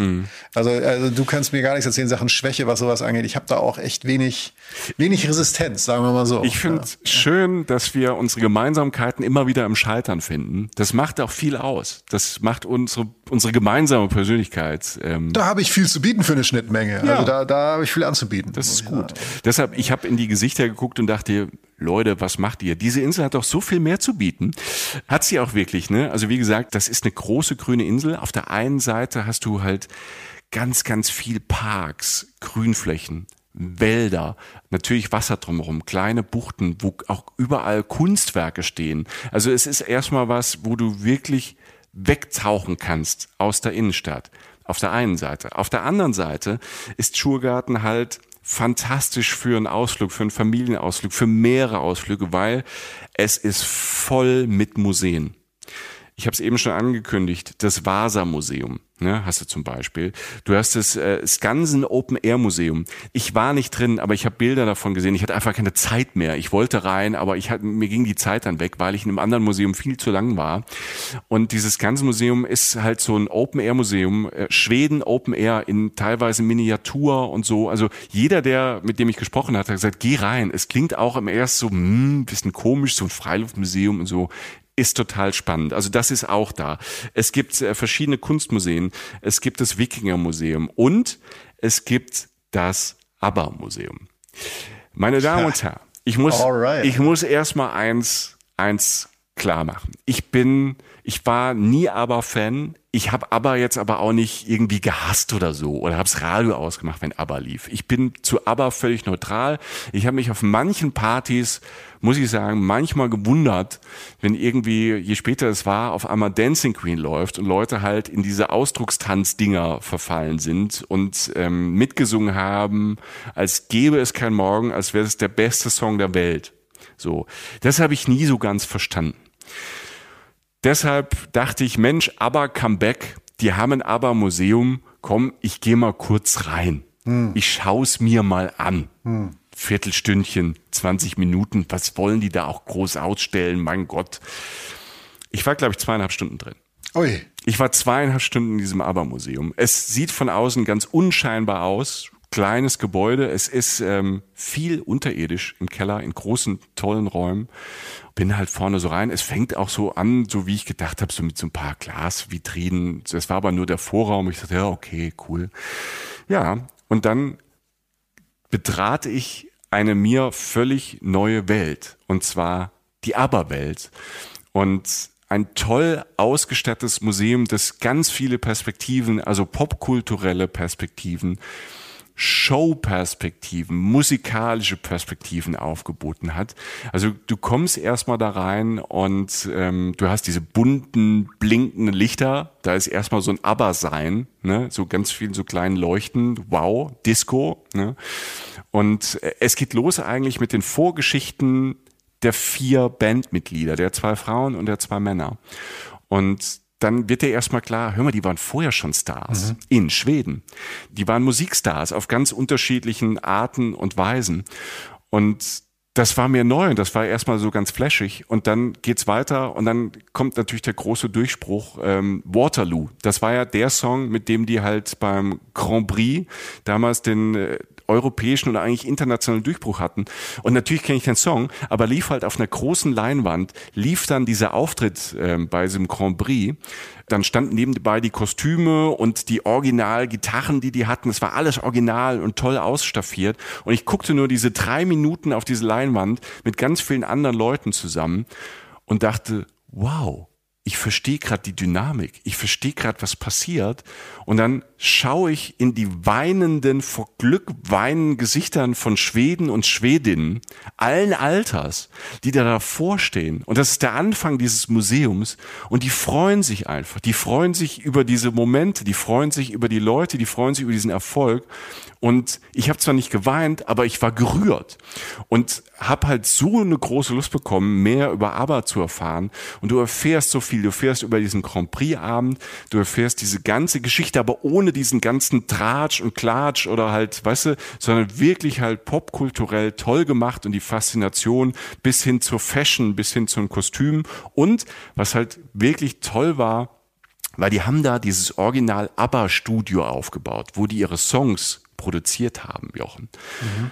Also, also du kannst mir gar nichts erzählen, Sachen Schwäche, was sowas angeht. Ich habe da auch echt wenig, wenig Resistenz, sagen wir mal so. Ich finde es schön, dass wir unsere Gemeinsamkeiten immer wieder im Scheitern finden. Das macht auch viel aus. Das macht unsere, unsere gemeinsame Persönlichkeit. Ähm, Da habe ich viel zu bieten für eine Schnittmenge. Ja. Also da, da habe ich viel anzubieten. das ist gut. sagen. Deshalb, ich habe in die Gesichter geguckt und dachte, Leute, was macht ihr? Diese Insel hat doch so viel mehr zu bieten. Hat sie auch wirklich, ne? Also wie gesagt, das ist eine große grüne Insel. Auf der einen Seite hast du halt ganz, ganz viel Parks, Grünflächen, Wälder, natürlich Wasser drumherum, kleine Buchten, wo auch überall Kunstwerke stehen. Also es ist erstmal was, wo du wirklich wegtauchen kannst aus der Innenstadt. Auf der einen Seite. Auf der anderen Seite ist Schurgarten halt fantastisch für einen Ausflug, für einen Familienausflug, für mehrere Ausflüge, weil es ist voll mit Museen. Ich habe es eben schon angekündigt, das Vasa-Museum, ne, hast du zum Beispiel. Du hast das äh, Skansen Open Air Museum. Ich war nicht drin, aber ich habe Bilder davon gesehen. Ich hatte einfach keine Zeit mehr. Ich wollte rein, aber ich hatte, mir ging die Zeit dann weg, weil ich in einem anderen Museum viel zu lang war. Und dieses Skansen Museum ist halt so ein Open Air Museum, äh, Schweden Open Air in teilweise Miniatur und so. Also jeder, der mit dem ich gesprochen hat, hat gesagt, geh rein. Es klingt auch im erst so, hm, bisschen komisch, so ein Freiluftmuseum und so ist total spannend. Also das ist auch da. Es gibt äh, verschiedene Kunstmuseen. Es gibt das Wikinger-Museum und es gibt das ABBA-Museum. Meine Damen und Herren, ich muss, Alright. ich muss erst mal eins, eins klar machen. Ich bin, ich war nie aber-Fan. Ich habe aber jetzt aber auch nicht irgendwie gehasst oder so oder hab's Radio ausgemacht, wenn aber lief. Ich bin zu aber völlig neutral. Ich habe mich auf manchen Partys, muss ich sagen, manchmal gewundert, wenn irgendwie, je später es war, auf einmal Dancing Queen läuft und Leute halt in diese Ausdruckstanzdinger verfallen sind und ähm, mitgesungen haben, als gäbe es kein Morgen, als wäre es der beste Song der Welt. So, das habe ich nie so ganz verstanden. Deshalb dachte ich, Mensch, aber Comeback, die haben ein aber Museum, komm, ich gehe mal kurz rein. Hm. Ich schau's mir mal an. Hm. Viertelstündchen, 20 Minuten, was wollen die da auch groß ausstellen? Mein Gott. Ich war, glaube ich, zweieinhalb Stunden drin. Ui. Ich war zweieinhalb Stunden in diesem Aber-Museum. Es sieht von außen ganz unscheinbar aus, kleines Gebäude. Es ist ähm, viel unterirdisch im Keller, in großen, tollen Räumen. Bin halt vorne so rein. Es fängt auch so an, so wie ich gedacht habe, so mit so ein paar Glasvitrinen. Das war aber nur der Vorraum. Ich dachte, ja, okay, cool. Ja, und dann betrate ich eine mir völlig neue Welt. Und zwar die Aberwelt. Und ein toll ausgestattetes Museum, das ganz viele Perspektiven, also popkulturelle Perspektiven, Show-Perspektiven, musikalische Perspektiven aufgeboten hat. Also du kommst erstmal da rein und ähm, du hast diese bunten, blinkenden Lichter. Da ist erstmal so ein Aber-Sein, ne? so ganz viel so kleinen Leuchten. Wow, Disco. Ne? Und äh, es geht los eigentlich mit den Vorgeschichten der vier Bandmitglieder, der zwei Frauen und der zwei Männer. Und dann wird dir erstmal klar, hör mal, die waren vorher schon Stars mhm. in Schweden. Die waren Musikstars auf ganz unterschiedlichen Arten und Weisen. Und das war mir neu und das war erstmal so ganz flashig. Und dann geht's weiter und dann kommt natürlich der große Durchbruch ähm, Waterloo. Das war ja der Song, mit dem die halt beim Grand Prix damals den äh, europäischen oder eigentlich internationalen Durchbruch hatten. Und natürlich kenne ich den Song, aber lief halt auf einer großen Leinwand, lief dann dieser Auftritt äh, bei diesem Grand Prix. Dann standen nebenbei die Kostüme und die Original-Gitarren, die die hatten. Es war alles original und toll ausstaffiert. Und ich guckte nur diese drei Minuten auf diese Leinwand mit ganz vielen anderen Leuten zusammen und dachte, wow, ich verstehe gerade die Dynamik, ich verstehe gerade, was passiert. Und dann schaue ich in die weinenden, vor Glück weinenden Gesichtern von Schweden und Schwedinnen allen Alters, die da davor stehen. Und das ist der Anfang dieses Museums. Und die freuen sich einfach. Die freuen sich über diese Momente, die freuen sich über die Leute, die freuen sich über diesen Erfolg. Und ich habe zwar nicht geweint, aber ich war gerührt und habe halt so eine große Lust bekommen, mehr über ABBA zu erfahren. Und du erfährst so viel. Du erfährst über diesen Grand Prix-Abend, du erfährst diese ganze Geschichte, aber ohne diesen ganzen Tratsch und Klatsch oder halt, weißt du, sondern wirklich halt popkulturell toll gemacht und die Faszination bis hin zur Fashion, bis hin zum Kostüm. Und was halt wirklich toll war, weil die haben da dieses Original ABBA Studio aufgebaut, wo die ihre Songs produziert haben, Jochen. Mhm.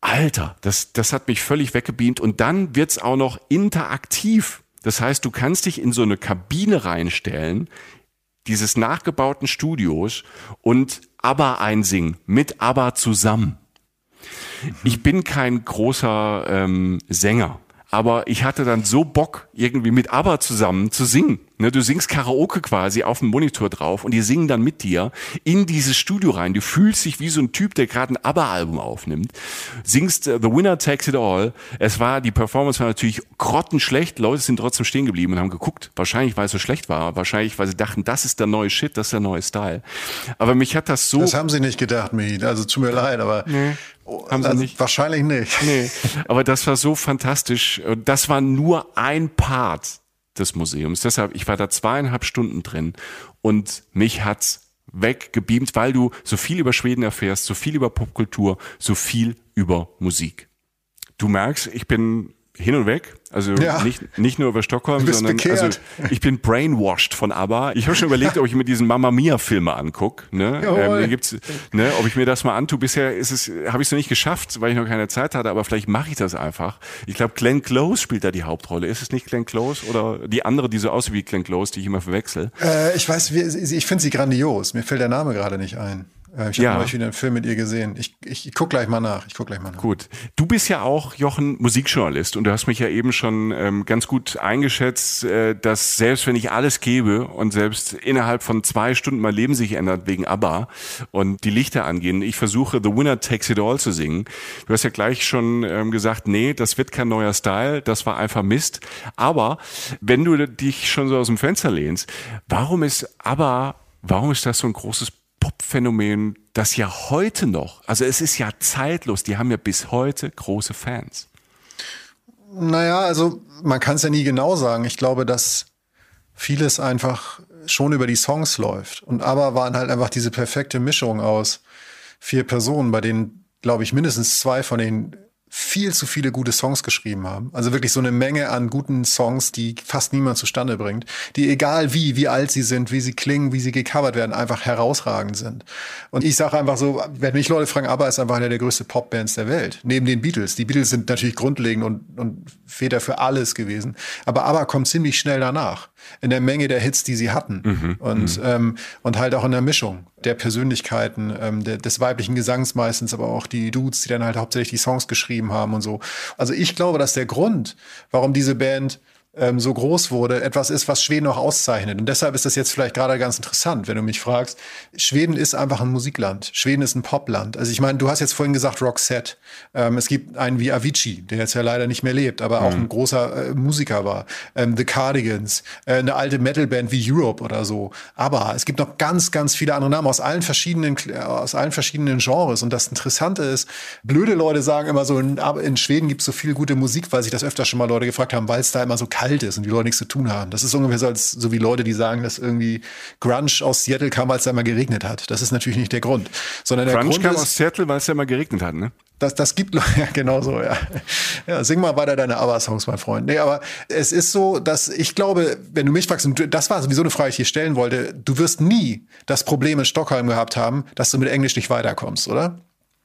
Alter, das, das hat mich völlig weggebeamt. Und dann wird's auch noch interaktiv. Das heißt, du kannst dich in so eine Kabine reinstellen, dieses nachgebauten Studios und ABBA einsingen, mit ABBA zusammen. Ich bin kein großer ähm, Sänger, aber ich hatte dann so Bock, irgendwie mit ABBA zusammen zu singen. Ne, du singst Karaoke quasi auf dem Monitor drauf und die singen dann mit dir in dieses Studio rein. Du fühlst dich wie so ein Typ, der gerade ein ABBA-Album aufnimmt. Singst uh, The Winner Takes It All. Es war, die Performance war natürlich grottenschlecht. Leute sind trotzdem stehen geblieben und haben geguckt. Wahrscheinlich, weil es so schlecht war. Wahrscheinlich, weil sie dachten, das ist der neue Shit, das ist der neue Style. Aber mich hat das so... Das haben sie nicht gedacht, Michi. Also tut mir leid, aber... Nee. Haben sie nicht? Wahrscheinlich nicht. Nee, aber das war so fantastisch. Das war nur ein Part des Museums. Deshalb, ich war da zweieinhalb Stunden drin und mich hat's weggebeamt, weil du so viel über Schweden erfährst, so viel über Popkultur, so viel über Musik. Du merkst, ich bin hin und weg. Also ja. nicht, nicht nur über Stockholm, sondern also ich bin brainwashed von ABBA. Ich habe schon überlegt, ob ich mir diesen Mamma Mia Filme angucke. Ne? Ähm, gibt's, ne, ob ich mir das mal antue. Bisher ist es, habe ich es noch nicht geschafft, weil ich noch keine Zeit hatte, aber vielleicht mache ich das einfach. Ich glaube, Glenn Close spielt da die Hauptrolle. Ist es nicht Glenn Close oder die andere, die so aussieht wie Glenn Close, die ich immer verwechsel? Äh, ich weiß, ich finde sie grandios. Mir fällt der Name gerade nicht ein. Ich habe ja. neulich wieder einen Film mit ihr gesehen. Ich, ich, ich guck gleich mal nach. Ich guck gleich mal nach. Gut. Du bist ja auch, Jochen, Musikjournalist und du hast mich ja eben schon ähm, ganz gut eingeschätzt, äh, dass selbst wenn ich alles gebe und selbst innerhalb von zwei Stunden mein Leben sich ändert wegen ABBA und die Lichter angehen, ich versuche The Winner Takes It All zu singen. Du hast ja gleich schon ähm, gesagt, nee, das wird kein neuer Style, das war einfach Mist. Aber wenn du dich schon so aus dem Fenster lehnst, warum ist ABBA, warum ist das so ein großes Pop-Phänomen, das ja heute noch, also es ist ja zeitlos, die haben ja bis heute große Fans. Naja, also man kann es ja nie genau sagen. Ich glaube, dass vieles einfach schon über die Songs läuft. Und aber waren halt einfach diese perfekte Mischung aus vier Personen, bei denen, glaube ich, mindestens zwei von denen viel zu viele gute Songs geschrieben haben. Also wirklich so eine Menge an guten Songs, die fast niemand zustande bringt, die egal wie, wie alt sie sind, wie sie klingen, wie sie gecovert werden, einfach herausragend sind. Und ich sage einfach so, wenn mich Leute fragen, ABBA ist einfach einer der größten Popbands der Welt, neben den Beatles. Die Beatles sind natürlich grundlegend und, und Väter für alles gewesen. Aber ABBA kommt ziemlich schnell danach in der Menge der Hits, die sie hatten mhm, und, mhm. ähm, und halt auch in der Mischung der Persönlichkeiten, ähm, der, des weiblichen Gesangs meistens, aber auch die Dudes, die dann halt hauptsächlich die Songs geschrieben haben und so. Also ich glaube, dass der Grund, warum diese Band ähm, so groß wurde, etwas ist, was Schweden auch auszeichnet. Und deshalb ist das jetzt vielleicht gerade ganz interessant, wenn du mich fragst. Schweden ist einfach ein Musikland. Schweden ist ein Popland. Also ich meine, du hast jetzt vorhin gesagt Roxette. Ähm, es gibt einen wie Avicii, der jetzt ja leider nicht mehr lebt, aber mhm. auch ein großer äh, Musiker war. Ähm, The Cardigans, äh, eine alte Metalband wie Europe oder so. Aber es gibt noch ganz, ganz viele andere Namen aus allen verschiedenen, aus allen verschiedenen Genres. Und das Interessante ist, blöde Leute sagen immer so, in, in Schweden gibt es so viel gute Musik, weil sich das öfter schon mal Leute gefragt haben, weil es da immer so kalt kalt ist und die Leute nichts zu tun haben. Das ist ungefähr so, als, so wie Leute, die sagen, dass irgendwie Grunge aus Seattle kam, weil es da mal geregnet hat. Das ist natürlich nicht der Grund. Sondern der Grunge Grund kam ist, aus Seattle, weil es ja mal geregnet hat, ne? Das, das gibt, ja, genau so, ja. ja. Sing mal weiter deine ABBA-Songs, mein Freund. Nee, aber es ist so, dass ich glaube, wenn du mich fragst, und das war sowieso eine Frage, die ich hier stellen wollte, du wirst nie das Problem in Stockholm gehabt haben, dass du mit Englisch nicht weiterkommst, oder?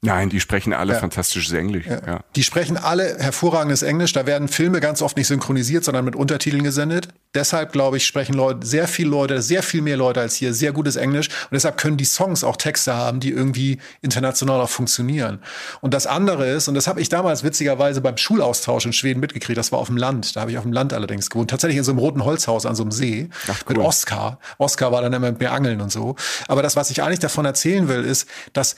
Nein, die sprechen alle ja. fantastisches Englisch. Ja. ja. Die sprechen alle hervorragendes Englisch. Da werden Filme ganz oft nicht synchronisiert, sondern mit Untertiteln gesendet. Deshalb, glaube ich, sprechen Leute, sehr viele Leute, sehr viel mehr Leute als hier, sehr gutes Englisch. Und deshalb können die Songs auch Texte haben, die irgendwie international auch funktionieren. Und das andere ist, und das habe ich damals witzigerweise beim Schulaustausch in Schweden mitgekriegt, das war auf dem Land. Da habe ich auf dem Land allerdings gewohnt. Tatsächlich in so einem roten Holzhaus an so einem See. Ach, cool. Mit Oscar. Oscar war dann immer mit mir angeln und so. Aber das, was ich eigentlich davon erzählen will, ist, dass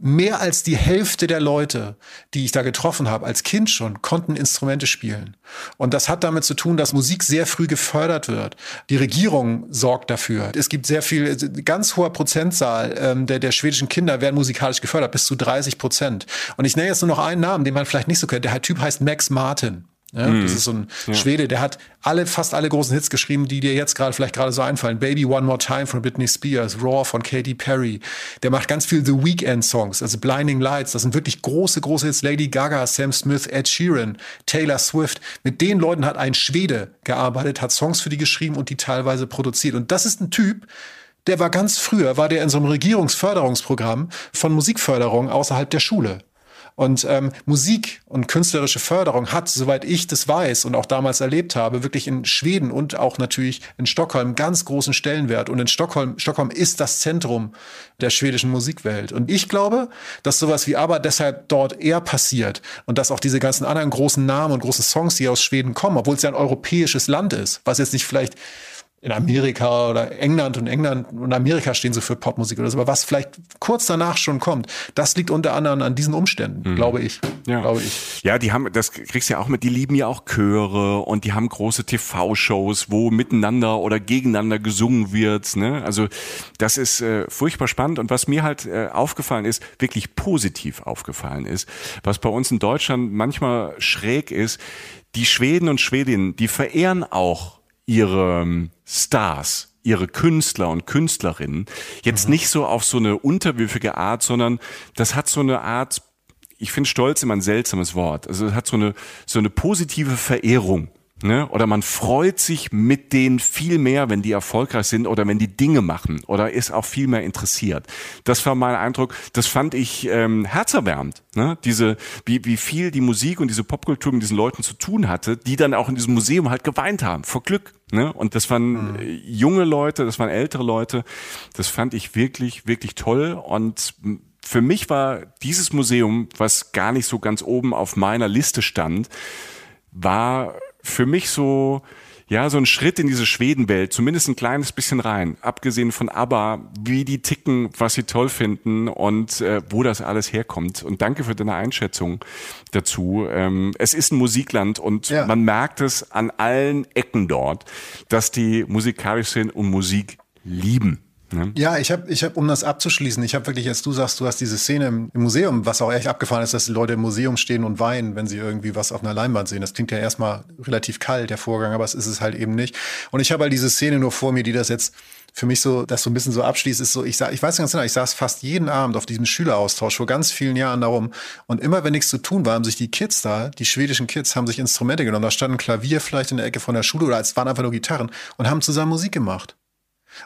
mehr als die Hälfte der Leute, die ich da getroffen habe, als Kind schon, konnten Instrumente spielen. Und das hat damit zu tun, dass Musik sehr früh gefördert wird. Die Regierung sorgt dafür. Es gibt sehr viel, ganz hoher Prozentzahl ähm, der, der schwedischen Kinder werden musikalisch gefördert, bis zu 30 Prozent. Und ich nenne jetzt nur noch einen Namen, den man vielleicht nicht so kennt. Der Typ heißt Max Martin. Ja, mm. Das ist so ein ja. Schwede, der hat alle, fast alle großen Hits geschrieben, die dir jetzt gerade vielleicht gerade so einfallen. Baby One More Time von Britney Spears, Raw von Katy Perry. Der macht ganz viel The Weekend Songs, also Blinding Lights. Das sind wirklich große, große Hits. Lady Gaga, Sam Smith, Ed Sheeran, Taylor Swift. Mit den Leuten hat ein Schwede gearbeitet, hat Songs für die geschrieben und die teilweise produziert. Und das ist ein Typ, der war ganz früher, war der in so einem Regierungsförderungsprogramm von Musikförderung außerhalb der Schule. Und ähm, Musik und künstlerische Förderung hat, soweit ich das weiß und auch damals erlebt habe, wirklich in Schweden und auch natürlich in Stockholm ganz großen Stellenwert. Und in Stockholm, Stockholm ist das Zentrum der schwedischen Musikwelt. Und ich glaube, dass sowas wie aber deshalb dort eher passiert und dass auch diese ganzen anderen großen Namen und großen Songs, die aus Schweden kommen, obwohl es ja ein europäisches Land ist, was jetzt nicht vielleicht in Amerika oder England und England und Amerika stehen so für Popmusik oder so, aber was vielleicht kurz danach schon kommt, das liegt unter anderem an diesen Umständen, mhm. glaube ich. Ja. glaube ich. Ja, die haben, das kriegst du ja auch mit, die lieben ja auch Chöre und die haben große TV-Shows, wo miteinander oder gegeneinander gesungen wird. Ne? Also das ist äh, furchtbar spannend und was mir halt äh, aufgefallen ist, wirklich positiv aufgefallen ist, was bei uns in Deutschland manchmal schräg ist, die Schweden und Schwedinnen, die verehren auch ihre ähm, Stars, ihre Künstler und Künstlerinnen jetzt mhm. nicht so auf so eine unterwürfige Art, sondern das hat so eine Art, ich finde Stolz immer ein seltsames Wort. Also es hat so eine, so eine positive Verehrung Ne? Oder man freut sich mit denen viel mehr, wenn die erfolgreich sind oder wenn die Dinge machen oder ist auch viel mehr interessiert. Das war mein Eindruck. Das fand ich ähm, herzerwärmend. Ne? Diese, wie, wie viel die Musik und diese Popkultur mit diesen Leuten zu tun hatte, die dann auch in diesem Museum halt geweint haben vor Glück. Ne? Und das waren mhm. junge Leute, das waren ältere Leute. Das fand ich wirklich, wirklich toll und für mich war dieses Museum, was gar nicht so ganz oben auf meiner Liste stand, war für mich so, ja, so ein Schritt in diese Schwedenwelt, zumindest ein kleines bisschen rein. Abgesehen von ABBA, wie die ticken, was sie toll finden und äh, wo das alles herkommt. Und danke für deine Einschätzung dazu. Ähm, es ist ein Musikland und ja. man merkt es an allen Ecken dort, dass die musikalisch sind und Musik lieben. Ne? Ja, ich habe, ich hab, um das abzuschließen, ich habe wirklich, als du sagst, du hast diese Szene im, Museum, was auch echt abgefahren ist, dass die Leute im Museum stehen und weinen, wenn sie irgendwie was auf einer Leinwand sehen. Das klingt ja erstmal relativ kalt, der Vorgang, aber es ist es halt eben nicht. Und ich habe halt diese Szene nur vor mir, die das jetzt für mich so, das so ein bisschen so abschließt, ist so, ich, ich weiß ganz genau, ich saß fast jeden Abend auf diesem Schüleraustausch vor ganz vielen Jahren darum. Und immer wenn nichts zu tun war, haben sich die Kids da, die schwedischen Kids, haben sich Instrumente genommen. Da stand ein Klavier vielleicht in der Ecke von der Schule oder es waren einfach nur Gitarren und haben zusammen Musik gemacht.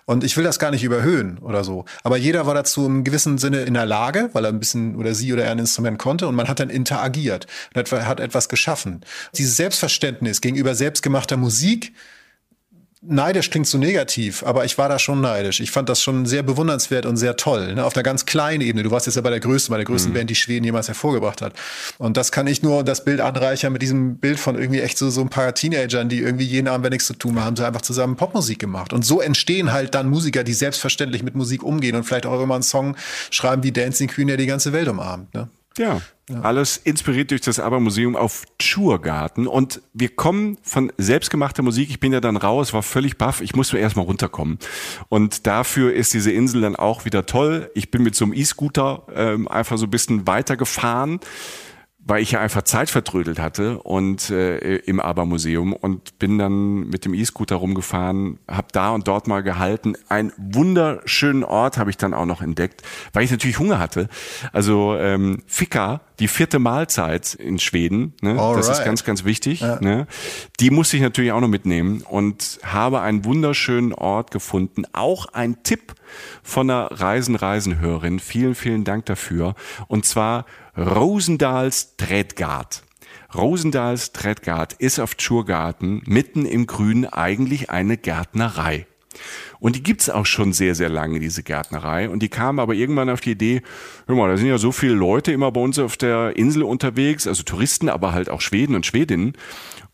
Und ich will das gar nicht überhöhen oder so. Aber jeder war dazu im gewissen Sinne in der Lage, weil er ein bisschen oder sie oder er ein Instrument konnte und man hat dann interagiert und hat etwas geschaffen. Dieses Selbstverständnis gegenüber selbstgemachter Musik, neidisch klingt so negativ, aber ich war da schon neidisch. Ich fand das schon sehr bewundernswert und sehr toll. Ne? Auf einer ganz kleinen Ebene. Du warst jetzt ja bei der größten, bei der größten mhm. Band, die Schweden jemals hervorgebracht hat. Und das kann ich nur das Bild anreichern mit diesem Bild von irgendwie echt so, so ein paar Teenagern, die irgendwie jeden Abend, wenn nichts zu tun haben, sie einfach zusammen Popmusik gemacht. Und so entstehen halt dann Musiker, die selbstverständlich mit Musik umgehen und vielleicht auch immer einen Song schreiben wie Dancing Queen, der die ganze Welt umarmt. Ne? Ja, ja, alles inspiriert durch das Aber-Museum auf Tschurgarten. Und wir kommen von selbstgemachter Musik. Ich bin ja dann raus, war völlig baff. Ich musste erstmal runterkommen. Und dafür ist diese Insel dann auch wieder toll. Ich bin mit so einem E-Scooter ähm, einfach so ein bisschen weitergefahren weil ich ja einfach Zeit vertrödelt hatte und äh, im Aber-Museum und bin dann mit dem E-Scooter rumgefahren, habe da und dort mal gehalten. Ein wunderschönen Ort habe ich dann auch noch entdeckt, weil ich natürlich Hunger hatte. Also ähm, Fika, die vierte Mahlzeit in Schweden, ne? das ist ganz, ganz wichtig. Ja. Ne? Die musste ich natürlich auch noch mitnehmen und habe einen wunderschönen Ort gefunden. Auch ein Tipp von einer Reisen-Reisen-Hörerin. Vielen, vielen Dank dafür. Und zwar Rosendals Trädgard. Rosendals Trädgard ist auf Tschurgarten mitten im Grün eigentlich eine Gärtnerei. Und die gibt's auch schon sehr, sehr lange, diese Gärtnerei. Und die kamen aber irgendwann auf die Idee, hör mal, da sind ja so viele Leute immer bei uns auf der Insel unterwegs, also Touristen, aber halt auch Schweden und Schwedinnen.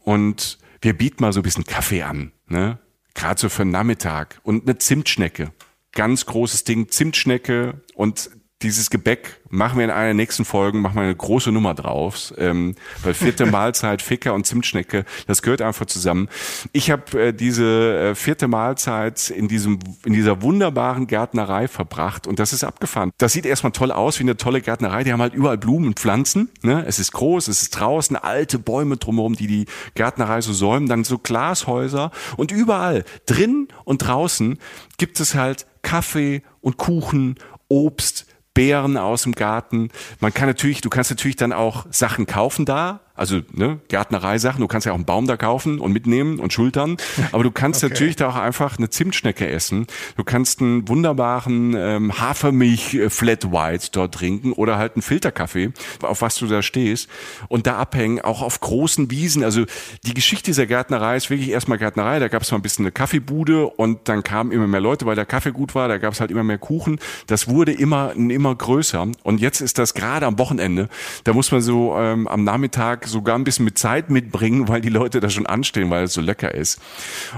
Und wir bieten mal so ein bisschen Kaffee an, ne? Gerade so für den Nachmittag. Und eine Zimtschnecke. Ganz großes Ding, Zimtschnecke und dieses Gebäck machen wir in einer nächsten Folge, machen wir eine große Nummer drauf, ähm, weil vierte Mahlzeit, Ficker und Zimtschnecke, das gehört einfach zusammen. Ich habe äh, diese äh, vierte Mahlzeit in diesem in dieser wunderbaren Gärtnerei verbracht und das ist abgefahren. Das sieht erstmal toll aus, wie eine tolle Gärtnerei. Die haben halt überall Blumen und Pflanzen. Ne? Es ist groß, es ist draußen, alte Bäume drumherum, die die Gärtnerei so säumen. Dann so Glashäuser und überall, drin und draußen, gibt es halt Kaffee und Kuchen, Obst, Beeren aus dem Garten. Man kann natürlich, du kannst natürlich dann auch Sachen kaufen da, also ne, Gärtnerei-Sachen. Du kannst ja auch einen Baum da kaufen und mitnehmen und schultern. Aber du kannst okay. natürlich da auch einfach eine Zimtschnecke essen. Du kannst einen wunderbaren ähm, Hafermilch-Flat äh, White dort trinken oder halt einen Filterkaffee, auf was du da stehst. Und da abhängen, auch auf großen Wiesen. Also die Geschichte dieser Gärtnerei ist wirklich erstmal Gärtnerei. Da gab es mal ein bisschen eine Kaffeebude und dann kamen immer mehr Leute, weil der Kaffee gut war. Da gab es halt immer mehr Kuchen. Das wurde immer, immer größer. Und jetzt ist das gerade am Wochenende. Da muss man so ähm, am Nachmittag sogar ein bisschen mit Zeit mitbringen, weil die Leute da schon anstehen, weil es so lecker ist.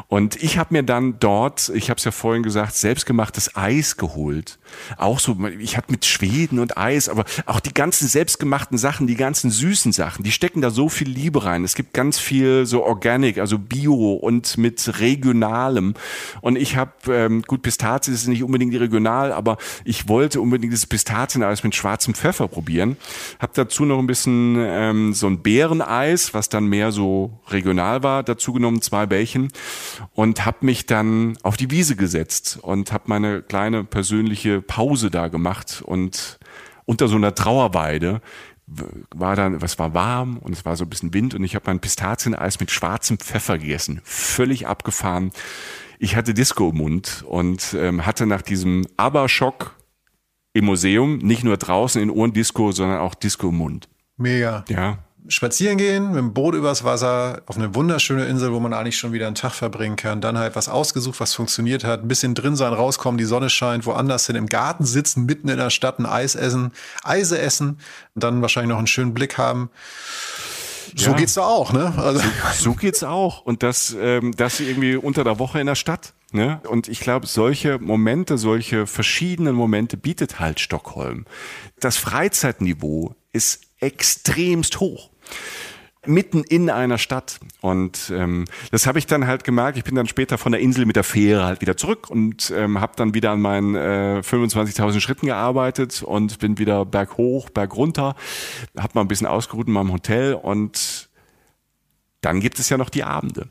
Und ich habe mir dann dort, ich habe es ja vorhin gesagt, selbstgemachtes Eis geholt. Auch so, ich habe mit Schweden und Eis, aber auch die ganzen selbstgemachten Sachen, die ganzen süßen Sachen, die stecken da so viel Liebe rein. Es gibt ganz viel so Organic, also Bio und mit regionalem. Und ich habe, ähm, gut, Pistazien ist nicht unbedingt regional, aber ich wollte unbedingt das Pistazieneis mit schwarzem Pfeffer probieren. Habe dazu noch ein bisschen ähm, so ein Bär Beereneis, was dann mehr so regional war, dazu genommen, zwei Bällchen und habe mich dann auf die Wiese gesetzt und habe meine kleine persönliche Pause da gemacht und unter so einer Trauerweide war dann, was war warm und es war so ein bisschen Wind und ich habe mein Pistazieneis mit schwarzem Pfeffer gegessen. Völlig abgefahren. Ich hatte Disco im Mund und ähm, hatte nach diesem Aberschock im Museum nicht nur draußen in Ohrendisco, sondern auch Disco im Mund. Mega. Ja, spazieren gehen, mit dem Boot übers Wasser, auf eine wunderschöne Insel, wo man eigentlich schon wieder einen Tag verbringen kann. Dann halt was ausgesucht, was funktioniert hat. Ein bisschen drin sein, rauskommen, die Sonne scheint, woanders hin, im Garten sitzen, mitten in der Stadt ein Eis essen, Eise essen und dann wahrscheinlich noch einen schönen Blick haben. So Ja. geht's da auch, ne? Also, So geht's auch. Und das, ähm, das irgendwie unter der Woche in der Stadt. Ne? Und ich glaube, solche Momente, solche verschiedenen Momente bietet halt Stockholm. Das Freizeitniveau ist extremst hoch. Mitten in einer Stadt. Und ähm, das habe ich dann halt gemerkt. Ich bin dann später von der Insel mit der Fähre halt wieder zurück und ähm, habe dann wieder an meinen äh, 25.000 Schritten gearbeitet und bin wieder berghoch, bergunter. Habe mal ein bisschen ausgeruht in meinem Hotel und dann gibt es ja noch die Abende.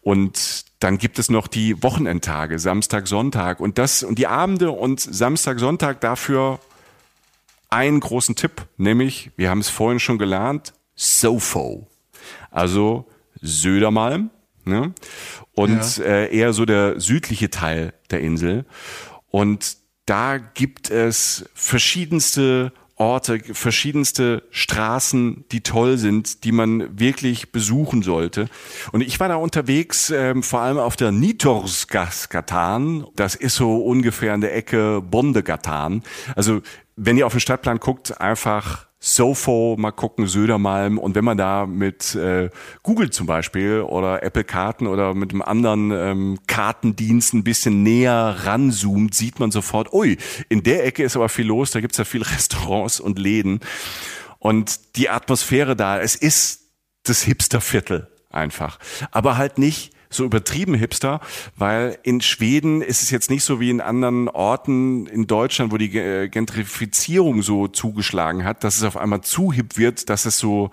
Und dann gibt es noch die Wochenendtage, Samstag, Sonntag. Und das, und die Abende und Samstag, Sonntag dafür einen großen Tipp, nämlich, wir haben es vorhin schon gelernt, Sofo. Also Södermalm, ne? Und äh, eher so der südliche Teil der Insel. Und da gibt es verschiedenste Orte, verschiedenste Straßen, die toll sind, die man wirklich besuchen sollte. Und ich war da unterwegs, ähm, vor allem auf der Nitorsgatan. Das ist so ungefähr an der Ecke Bondegatan. Also wenn ihr auf den Stadtplan guckt, einfach Sofo mal gucken, Södermalm. Und wenn man da mit äh, Google zum Beispiel oder Apple Karten oder mit einem anderen ähm, Kartendienst ein bisschen näher ranzoomt, sieht man sofort, ui, in der Ecke ist aber viel los, da gibt's ja viele Restaurants und Läden. Und die Atmosphäre da, es ist das Hipsterviertel einfach, aber halt nicht so übertrieben hipster, weil in Schweden ist es jetzt nicht so wie in anderen Orten in Deutschland, wo die Ge- Gentrifizierung so zugeschlagen hat, dass es auf einmal zu hip wird, dass es so,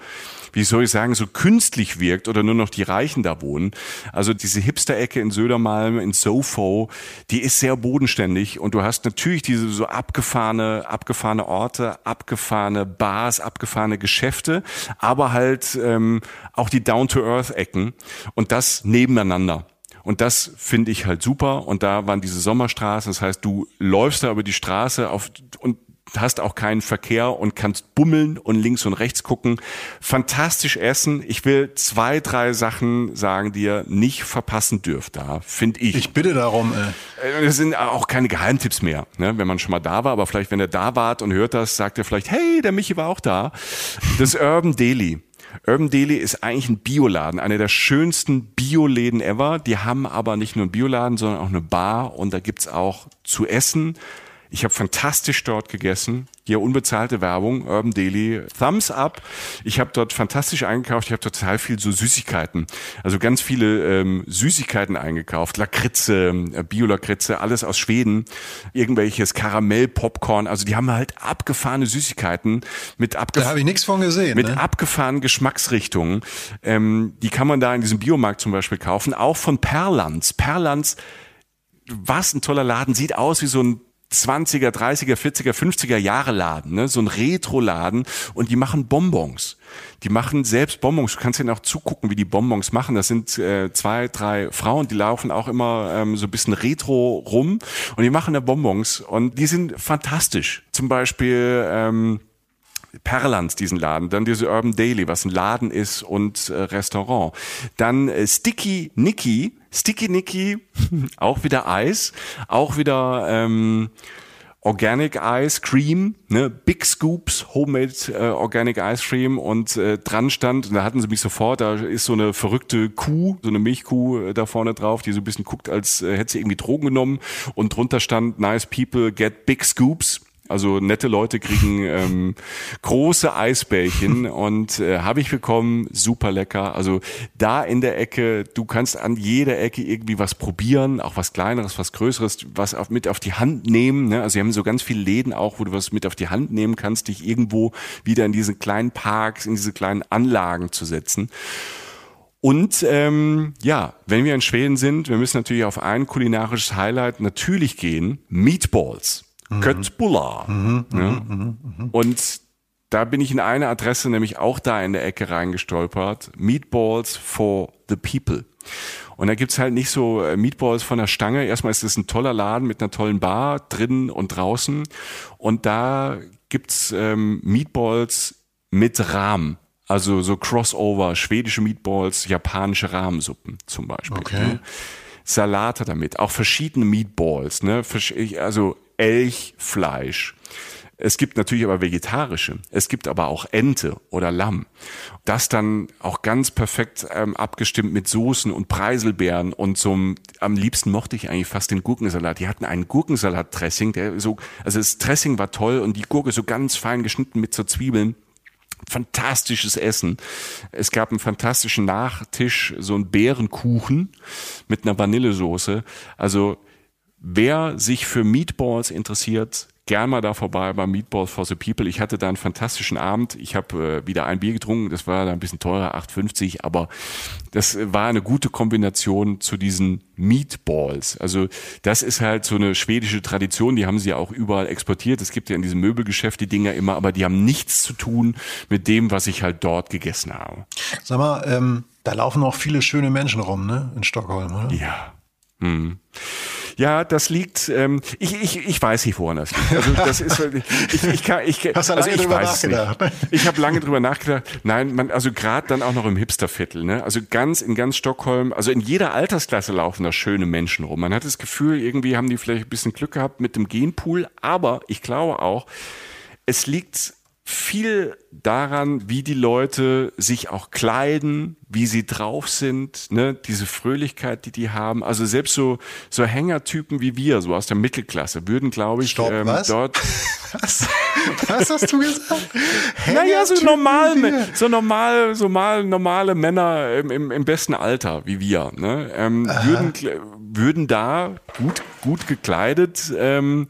wie soll ich sagen, so künstlich wirkt oder nur noch die Reichen da wohnen. Also diese Hipster-Ecke in Södermalm, in Sofo, die ist sehr bodenständig und du hast natürlich diese so abgefahrene, abgefahrene Orte, abgefahrene Bars, abgefahrene Geschäfte, aber halt ähm, auch die Down-to-Earth-Ecken und das nebeneinander. Und das finde ich halt super. Und da waren diese Sommerstraßen. Das heißt, du läufst da über die Straße auf, und hast auch keinen Verkehr und kannst bummeln und links und rechts gucken. Fantastisch essen. Ich will zwei, drei Sachen sagen, die ihr nicht verpassen dürft da, finde ich. ich bitte darum, äh, Äh, Das sind auch keine Geheimtipps mehr, ne? wenn man schon mal da war. Aber vielleicht, wenn er da wart und hört das, sagt er vielleicht, hey, der Michi war auch da. Das Urban Deli. Urban Deli ist eigentlich ein Bioladen, einer der schönsten Bioläden ever. Die haben aber nicht nur einen Bioladen, sondern auch eine Bar und da gibt's auch zu essen. Ich habe fantastisch dort gegessen. Hier unbezahlte Werbung, Urban Deli, Thumbs up. Ich habe dort fantastisch eingekauft. Ich habe total viel so Süßigkeiten, also ganz viele ähm, Süßigkeiten eingekauft, Lakritze, äh, Bio-Lakritze, alles aus Schweden, irgendwelches Karamell-Popcorn. Also die haben halt abgefahrene Süßigkeiten mit da abgefahrenen habe ich nichts von gesehen. mit ne? abgefahrenen Geschmacksrichtungen. Ähm, die kann man da in diesem Biomarkt zum Beispiel kaufen. Auch von Perlands. Perlands, was ein toller Laden, sieht aus wie so ein 20er, 30er, 40er, 50er Jahre Laden, ne? so ein Retro-Laden und die machen Bonbons. Die machen selbst Bonbons. Du kannst ihnen auch zugucken, wie die Bonbons machen. Das sind äh, zwei, drei Frauen, die laufen auch immer ähm, so ein bisschen retro rum und die machen da Bonbons und die sind fantastisch. Zum Beispiel ähm, Perlands, diesen Laden, dann diese Urban Daily, was ein Laden ist und äh, Restaurant. Dann äh, Sticky Nicky, Sticky Nicky, auch wieder Eis, auch wieder ähm, Organic Ice Cream, ne, Big Scoops, Homemade äh, Organic Ice Cream und äh, dran stand, und da hatten sie mich sofort, da ist so eine verrückte Kuh, so eine Milchkuh äh, da vorne drauf, die so ein bisschen guckt, als äh, hätte sie irgendwie Drogen genommen und drunter stand, nice people get big scoops. Also nette Leute kriegen ähm, große Eisbällchen und äh, habe ich bekommen, super lecker. Also da in der Ecke, du kannst an jeder Ecke irgendwie was probieren, auch was kleineres, was größeres, was auf, mit auf die Hand nehmen. Ne? Also sie haben so ganz viele Läden auch, wo du was mit auf die Hand nehmen kannst, dich irgendwo wieder in diese kleinen Parks, in diese kleinen Anlagen zu setzen. Und ähm, ja, wenn wir in Schweden sind, wir müssen natürlich auf ein kulinarisches Highlight natürlich gehen. Meatballs. Köttbullar. ja. Und da bin ich in eine Adresse, nämlich auch da in der Ecke reingestolpert. Meatballs for the People. Und da gibt's halt nicht so äh, Meatballs von der Stange. Erstmal ist es ein toller Laden mit einer tollen Bar drinnen und draußen. Und da gibt's ähm, Meatballs mit Rahm. Also so Crossover, schwedische Meatballs, japanische Rahmensuppen zum Beispiel. Okay. Ne? Salate damit, auch verschiedene Meatballs, ne? Also Elchfleisch. Es gibt natürlich aber vegetarische. Es gibt aber auch Ente oder Lamm. Das dann auch ganz perfekt ähm, abgestimmt mit Soßen und Preiselbeeren und zum, am liebsten mochte ich eigentlich fast den Gurkensalat. Die hatten einen Gurkensalat-Dressing, der so, also das Dressing war toll und die Gurke so ganz fein geschnitten mit so Zwiebeln fantastisches Essen. Es gab einen fantastischen Nachtisch, so einen Beerenkuchen mit einer Vanillesoße. Also wer sich für Meatballs interessiert, gern mal da vorbei bei Meatballs for the People. Ich hatte da einen fantastischen Abend. Ich habe äh, wieder ein Bier getrunken. Das war da ein bisschen teurer, 8,50, aber das war eine gute Kombination zu diesen Meatballs. Also das ist halt so eine schwedische Tradition. Die haben sie ja auch überall exportiert. Es gibt ja in diesem Möbelgeschäft die Dinger immer, aber die haben nichts zu tun mit dem, was ich halt dort gegessen habe. Sag mal, ähm, da laufen auch viele schöne Menschen rum, ne? In Stockholm, oder? Ja. Hm. Ja, das liegt, ähm, ich, ich, ich weiß nicht, woran das liegt. Also das ist, ich, ich kann, ich, Hast du also lange ich drüber nachgedacht? Nicht. Ich habe lange drüber nachgedacht. Nein, man, also gerade dann auch noch im Hipsterviertel, ne? Also ganz in ganz Stockholm, also in jeder Altersklasse laufen da schöne Menschen rum. Man hat das Gefühl, irgendwie haben die vielleicht ein bisschen Glück gehabt mit dem Genpool, aber ich glaube auch, es liegt viel daran, wie die Leute sich auch kleiden, wie sie drauf sind, ne, diese Fröhlichkeit, die die haben. Also selbst so so Hängertypen wie wir, so aus der Mittelklasse, würden, glaube ich, Stopp, ähm, was? dort. Was? Was hast du gesagt? Naja, so normal, so normal, so mal normale Männer im, im, im besten Alter wie wir, ne, ähm, würden würden da gut gut gekleidet. Ähm,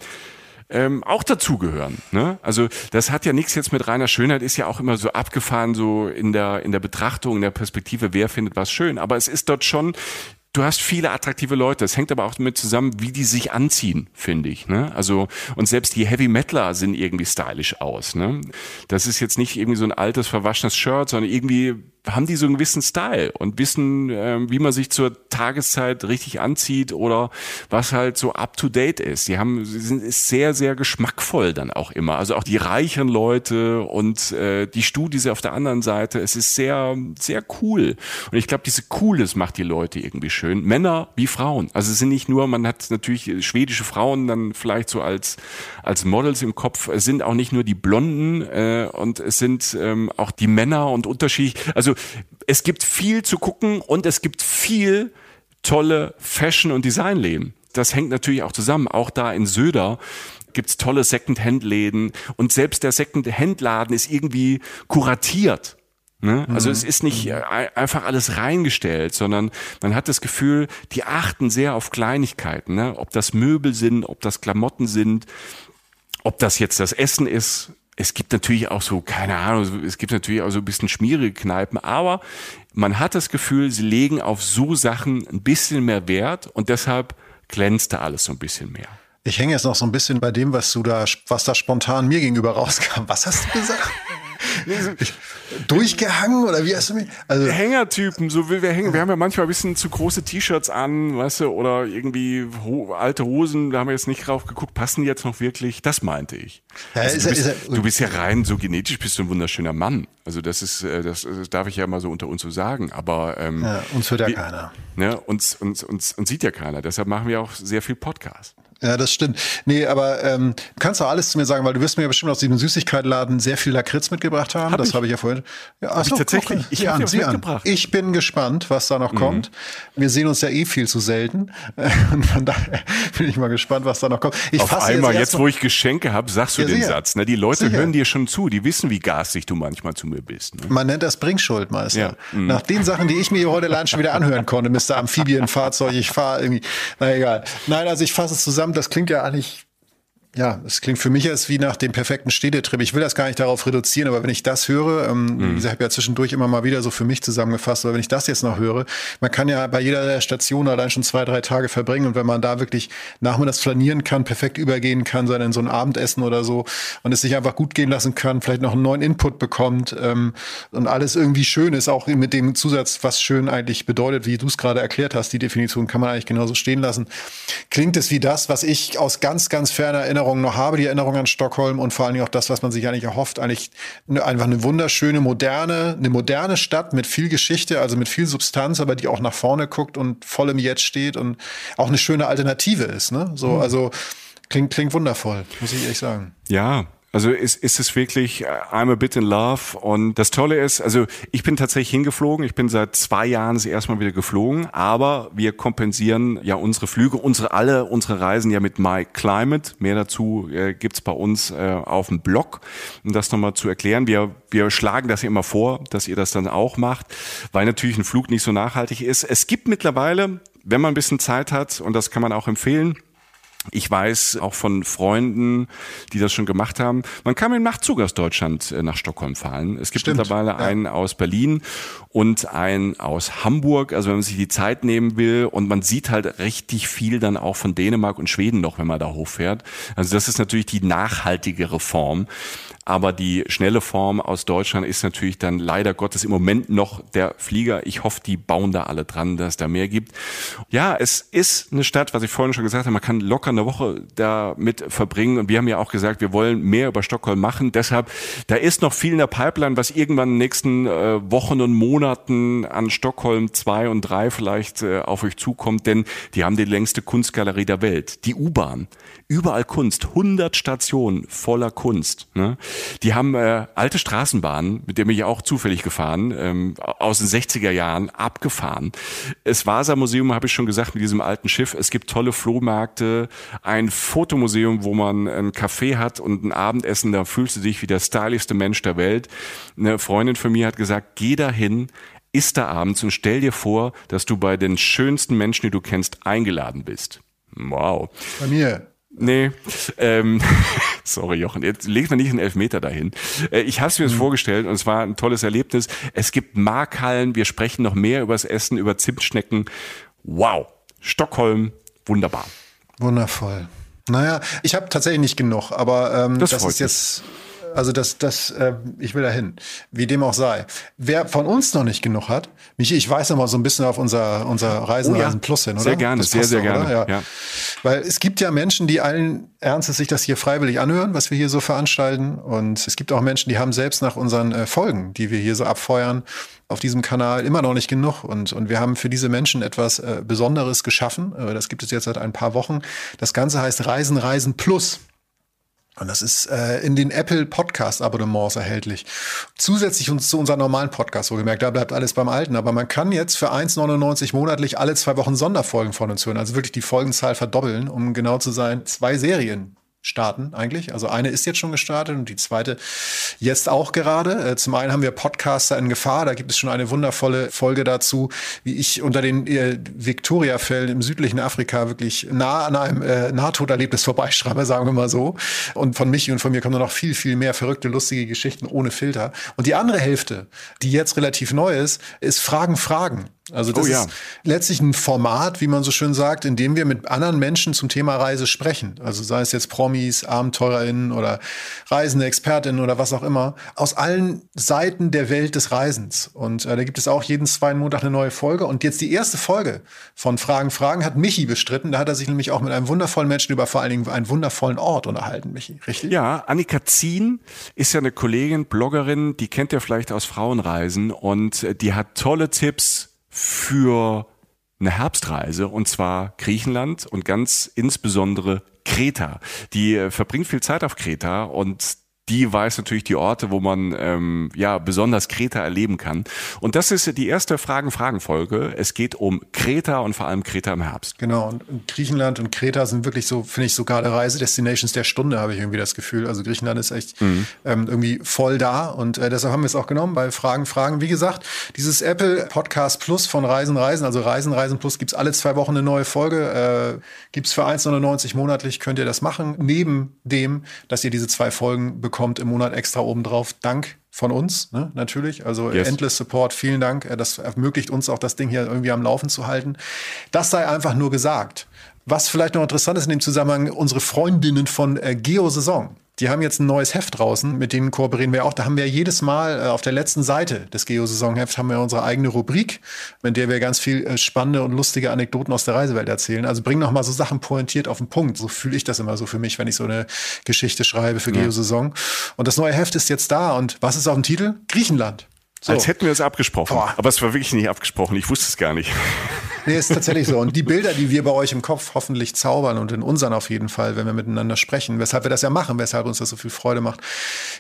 ähm, auch dazugehören. Ne? Also das hat ja nichts jetzt mit reiner Schönheit, ist ja auch immer so abgefahren, so in der, in der Betrachtung, in der Perspektive, wer findet was schön. Aber es ist dort schon, du hast viele attraktive Leute. Es hängt aber auch damit zusammen, wie die sich anziehen, finde ich. Ne? Also, und selbst die Heavy Metaler sehen irgendwie stylisch aus. Ne? Das ist jetzt nicht irgendwie so ein altes, verwaschenes Shirt, sondern irgendwie haben die so einen gewissen Style und wissen, ähm, wie man sich zur Tageszeit richtig anzieht oder was halt so up to date ist. Die haben, sie sind sehr, sehr geschmackvoll dann auch immer. Also auch die reicheren Leute und äh, die Studis auf der anderen Seite. Es ist sehr, sehr cool. Und ich glaube, diese Cooles macht die Leute irgendwie schön. Männer wie Frauen. Also es sind nicht nur, man hat natürlich schwedische Frauen dann vielleicht so als, als Models im Kopf. Es sind auch nicht nur die Blonden äh, und es sind ähm, auch die Männer und unterschiedlich. Also es gibt viel zu gucken und es gibt viel tolle Fashion- und Designläden. Das hängt natürlich auch zusammen. Auch da in Söder gibt's tolle Second-Hand-Läden und selbst der Second-Hand-Laden ist irgendwie kuratiert. Ne? Also es ist nicht äh, einfach alles reingestellt, sondern man hat das Gefühl, die achten sehr auf Kleinigkeiten, ne? ob das Möbel sind, ob das Klamotten sind, ob das jetzt das Essen ist. Es gibt natürlich auch so, keine Ahnung, es gibt natürlich auch so ein bisschen schmierige Kneipen, aber man hat das Gefühl, sie legen auf so Sachen ein bisschen mehr Wert und deshalb glänzt da alles so ein bisschen mehr. Ich hänge jetzt noch so ein bisschen bei dem, was du da, was da spontan mir gegenüber rauskam. Was hast du gesagt? Durchgehangen oder wie hast du mich? Also Hängertypen, so wie wir hängen. Wir haben ja manchmal ein bisschen zu große T-Shirts an, weißt du, oder irgendwie ho alte Hosen, da haben wir jetzt nicht drauf geguckt, passen die jetzt noch wirklich? Das meinte ich. Ja, Also du, bist, ist er- du bist ja rein so genetisch bist du ein wunderschöner Mann. Also das ist, äh, das, das darf ich ja mal so unter uns so sagen. Aber ähm, ja, uns hört ja wir- keiner. Ne, uns, uns, uns, uns sieht ja keiner. Deshalb machen wir auch sehr viel Podcast. Ja, das stimmt. Nee, aber ähm, du kannst doch alles zu mir sagen, weil du wirst mir ja bestimmt aus diesem Süßigkeitenladen sehr viel Lakritz mitgebracht haben. Hab das habe ich ja vorhin. Ja, ach ich tatsächlich. Ich an, sieh an. Mhm. Ich bin gespannt, was da noch kommt. Wir sehen uns ja eh viel zu selten. Und von daher bin ich mal gespannt, was da noch kommt. Ich Auf fasse einmal, jetzt, jetzt, wo ich Geschenke habe, sagst du Ja, den sicher. Satz. Ne? Die Leute Sicher. hören dir schon zu, die wissen, wie garstig du manchmal zu mir bist. Ne? Man nennt das Bringschuld, Meister. Ja. Mhm. Nach den Sachen, die ich mir hier heute allein schon wieder anhören konnte, Mr. Amphibienfahrzeug, ich fahre irgendwie, na egal. Nein, also ich fasse es zusammen, das klingt ja eigentlich, ja, es klingt für mich jetzt wie nach dem perfekten Städtetrip. Ich will das gar nicht darauf reduzieren, aber wenn ich das höre, ähm, mhm. wie gesagt, ich habe ja zwischendurch immer mal wieder so für mich zusammengefasst, aber wenn ich das jetzt noch höre, man kann ja bei jeder Station allein schon zwei, drei Tage verbringen und wenn man da wirklich nachmittags flanieren kann, perfekt übergehen kann, so in so ein Abendessen oder so und es sich einfach gut gehen lassen kann, vielleicht noch einen neuen Input bekommt ähm, und alles irgendwie schön ist, auch mit dem Zusatz, was schön eigentlich bedeutet, wie du es gerade erklärt hast, die Definition kann man eigentlich genauso stehen lassen, klingt es wie das, was ich aus ganz, ganz ferner Erinnerung Erinnerungen noch habe, die Erinnerung an Stockholm und vor allen Dingen auch das, was man sich eigentlich erhofft, eigentlich einfach eine wunderschöne, moderne, eine moderne Stadt mit viel Geschichte, also mit viel Substanz, aber die auch nach vorne guckt und voll im Jetzt steht und auch eine schöne Alternative ist. Ne? So, mhm. also klingt, klingt wundervoll, muss ich ehrlich sagen. Ja, also ist, ist es wirklich äh, I'm a bit in love und das Tolle ist, also ich bin tatsächlich hingeflogen, ich bin seit zwei Jahren das erste wieder geflogen, aber wir kompensieren ja unsere Flüge, unsere alle unsere Reisen ja mit My Climate. Mehr dazu äh, gibt's bei uns äh, auf dem Blog, um das nochmal zu erklären. Wir, wir schlagen das immer vor, dass ihr das dann auch macht, weil natürlich ein Flug nicht so nachhaltig ist. Es gibt mittlerweile, wenn man ein bisschen Zeit hat, und das kann man auch empfehlen, ich weiß auch von Freunden, die das schon gemacht haben. Man kann mit dem Nachtzug aus Deutschland äh, nach Stockholm fahren. Es gibt Stimmt, mittlerweile ja. einen aus Berlin und einen aus Hamburg. Also wenn man sich die Zeit nehmen will und man sieht halt richtig viel dann auch von Dänemark und Schweden noch, wenn man da hochfährt. Also das ist natürlich die nachhaltigere Form. Aber die schnelle Form aus Deutschland ist natürlich dann leider Gottes im Moment noch der Flieger. Ich hoffe, die bauen da alle dran, dass es da mehr gibt. Ja, es ist eine Stadt, was ich vorhin schon gesagt habe, man kann locker eine Woche damit verbringen. Und wir haben ja auch gesagt, wir wollen mehr über Stockholm machen. Deshalb, da ist noch viel in der Pipeline, was irgendwann in den nächsten äh, Wochen und Monaten an Stockholm 2 und 3 vielleicht äh, auf euch zukommt, denn die haben die längste Kunstgalerie der Welt. Die U-Bahn. Überall Kunst. 100 Stationen voller Kunst. Ne? Die haben äh, alte Straßenbahnen, mit denen bin ich auch zufällig gefahren, ähm, aus den 60er Jahren, abgefahren. Das Vasa-Museum habe ich schon gesagt, mit diesem alten Schiff. Es gibt tolle Flohmärkte, ein Fotomuseum, wo man ein Café hat und ein Abendessen, da fühlst du dich wie der stylischste Mensch der Welt. Eine Freundin von mir hat gesagt, geh dahin, isst da abends und stell dir vor, dass du bei den schönsten Menschen, die du kennst, eingeladen bist. Wow. Bei mir. Nee, ähm, sorry Jochen, jetzt legt man nicht einen Elfmeter dahin. Äh, ich habe es mir mhm. vorgestellt und es war ein tolles Erlebnis. Es gibt Markhallen, wir sprechen noch mehr über das Essen, über Zimtschnecken. Wow, Stockholm, wunderbar. Wundervoll. Naja, ich habe tatsächlich nicht genug, aber ähm, das, das ist jetzt also das, das, äh, ich will dahin. Wie dem auch sei. Wer von uns noch nicht genug hat, Michi, ich weiß noch mal so ein bisschen auf unser, unser Reisen, oh ja. Reisen Plus hin, oder? Sehr gerne, sehr, sehr auch, gerne. Ja. ja. Weil es gibt ja Menschen, die allen Ernstes sich das hier freiwillig anhören, was wir hier so veranstalten. Und es gibt auch Menschen, die haben selbst nach unseren äh, Folgen, die wir hier so abfeuern, auf diesem Kanal immer noch nicht genug. Und, und wir haben für diese Menschen etwas äh, Besonderes geschaffen. Äh, das gibt es jetzt seit ein paar Wochen. Das Ganze heißt Reisen, Reisen Plus. Und das ist äh, in den Apple Podcast Abonnements erhältlich. Zusätzlich uns zu unserem normalen Podcast, wo gemerkt, da bleibt alles beim Alten. Aber man kann jetzt für 1,99 monatlich alle zwei Wochen Sonderfolgen von uns hören. Also wirklich die Folgenzahl verdoppeln, um genau zu sein, zwei Serien starten eigentlich. Also eine ist jetzt schon gestartet und die zweite jetzt auch gerade. Äh, zum einen haben wir Podcaster in Gefahr. Da gibt es schon eine wundervolle Folge dazu, wie ich unter den äh, Victoria-Fällen im südlichen Afrika wirklich nah an einem äh, Nahtoderlebnis vorbeischreibe, sagen wir mal so. Und von Michi und von mir kommen noch viel, viel mehr verrückte, lustige Geschichten ohne Filter. Und die andere Hälfte, die jetzt relativ neu ist, ist Fragen, Fragen. Also das oh ja. ist letztlich ein Format, wie man so schön sagt, in dem wir mit anderen Menschen zum Thema Reise sprechen. Also sei es jetzt Promis, AbenteurerInnen oder Reisende, ExpertInnen oder was auch immer, aus allen Seiten der Welt des Reisens. Und äh, da gibt es auch jeden zweiten Montag eine neue Folge. Und jetzt die erste Folge von Fragen, Fragen hat Michi bestritten. Da hat er sich nämlich auch mit einem wundervollen Menschen über vor allen Dingen einen wundervollen Ort unterhalten, Michi, richtig? Ja, Annika Zien ist ja eine Kollegin, Bloggerin, die kennt ihr vielleicht aus Frauenreisen und äh, die hat tolle Tipps für eine Herbstreise und zwar Griechenland und ganz insbesondere Kreta. Die äh, verbringt viel Zeit auf Kreta und die weiß natürlich die Orte, wo man ähm, ja besonders Kreta erleben kann. Und das ist die erste Fragen-Fragen-Folge. Es geht um Kreta und vor allem Kreta im Herbst. Genau, und Griechenland und Kreta sind wirklich so, finde ich, sogar Reisedestinations der Stunde, habe ich irgendwie das Gefühl. Also Griechenland ist echt mhm. ähm, irgendwie voll da und äh, deshalb haben wir es auch genommen bei Fragen, Fragen. Wie gesagt, dieses Apple Podcast Plus von Reisen, Reisen, also Reisen, Reisen Plus gibt's alle zwei Wochen eine neue Folge. Äh, gibt's für 1,99 monatlich, könnt ihr das machen. Neben dem, dass ihr diese zwei Folgen bekommt im Monat extra obendrauf. Dank von uns, ne, natürlich. Also yes. Endless Support, vielen Dank. Äh, das ermöglicht uns auch, das Ding hier irgendwie am Laufen zu halten. Das sei einfach nur gesagt. Was vielleicht noch interessant ist in dem Zusammenhang, unsere Freundinnen von äh, Geo Saison die haben jetzt ein neues Heft draußen, mit denen kooperieren wir auch. Da haben wir jedes Mal äh, auf der letzten Seite des Geo-Saisonhefts haben wir unsere eigene Rubrik, mit der wir ganz viel äh, spannende und lustige Anekdoten aus der Reisewelt erzählen. Also bring noch mal so Sachen pointiert auf den Punkt. So fühle ich das immer so für mich, wenn ich so eine Geschichte schreibe für ja. Geo-Saison. Und das neue Heft ist jetzt da. Und was ist auf dem Titel? Griechenland. So. Als hätten wir es abgesprochen. Boah. Aber es war wirklich nicht abgesprochen. Ich wusste es gar nicht. Nee, ist tatsächlich so. Und die Bilder, die wir bei euch im Kopf hoffentlich zaubern und in unseren auf jeden Fall, wenn wir miteinander sprechen, weshalb wir das ja machen, weshalb uns das so viel Freude macht.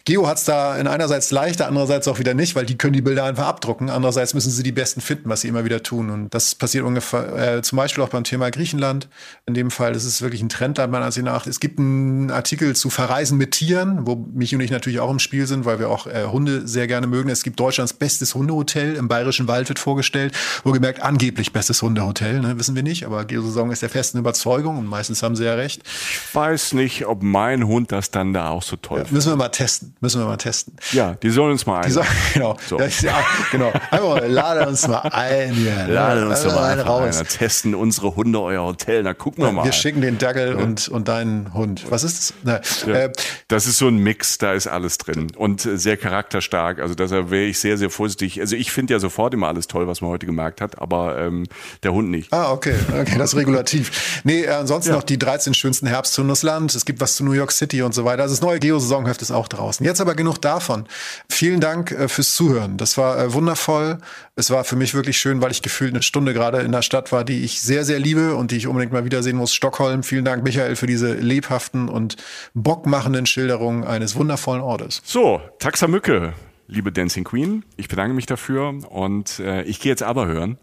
Geo hat es da in einerseits leichter, andererseits auch wieder nicht, weil die können die Bilder einfach abdrucken. Andererseits müssen sie die besten finden, was sie immer wieder tun. Und das passiert ungefähr äh, zum Beispiel auch beim Thema Griechenland. In dem Fall ist es wirklich ein Trendland meiner Ansicht nach. Es gibt einen Artikel zu Verreisen mit Tieren, wo mich und ich natürlich auch im Spiel sind, weil wir auch äh, Hunde sehr gerne mögen. Es gibt Deutschlands bestes Hundehotel im Bayerischen Wald wird vorgestellt, wo gemerkt angeblich bestes Hundehotel. Hundehotel, ne? wissen wir nicht, aber Geosaison ist der festen Überzeugung und meistens haben sie ja recht. Ich weiß nicht, ob mein Hund das dann da auch so toll ja, Müssen wir mal testen, müssen wir mal testen. Ja, die sollen uns mal ein. genau, so. ja, genau. Einfach laden uns mal ein. Ja, laden uns also mal raus. Ein. Testen unsere Hunde euer Hotel, da gucken wir mal. Wir schicken den Dackel ja. und, und deinen Hund. Was ist das? Na, äh, das ist so ein Mix, da ist alles drin und äh, sehr charakterstark. Also deshalb wäre ich sehr, sehr vorsichtig. Also ich finde ja sofort immer alles toll, was man heute gemerkt hat, aber ähm, der Hund nicht. Ah, okay, okay, das ist regulativ. Nee, ansonsten ja. noch die 13 schönsten Herbstzonen des Land. Es gibt was zu New York City und so weiter. Also das neue Geo-Saisonheft ist auch draußen. Jetzt aber genug davon. Vielen Dank äh, fürs Zuhören. Das war äh, wundervoll. Es war für mich wirklich schön, weil ich gefühlt eine Stunde gerade in der Stadt war, die ich sehr, sehr liebe und die ich unbedingt mal wiedersehen muss. Stockholm. Vielen Dank, Michael, für diese lebhaften und bockmachenden Schilderungen eines wundervollen Ortes. So, Taxamücke liebe Dancing Queen. Ich bedanke mich dafür und äh, ich gehe jetzt aber hören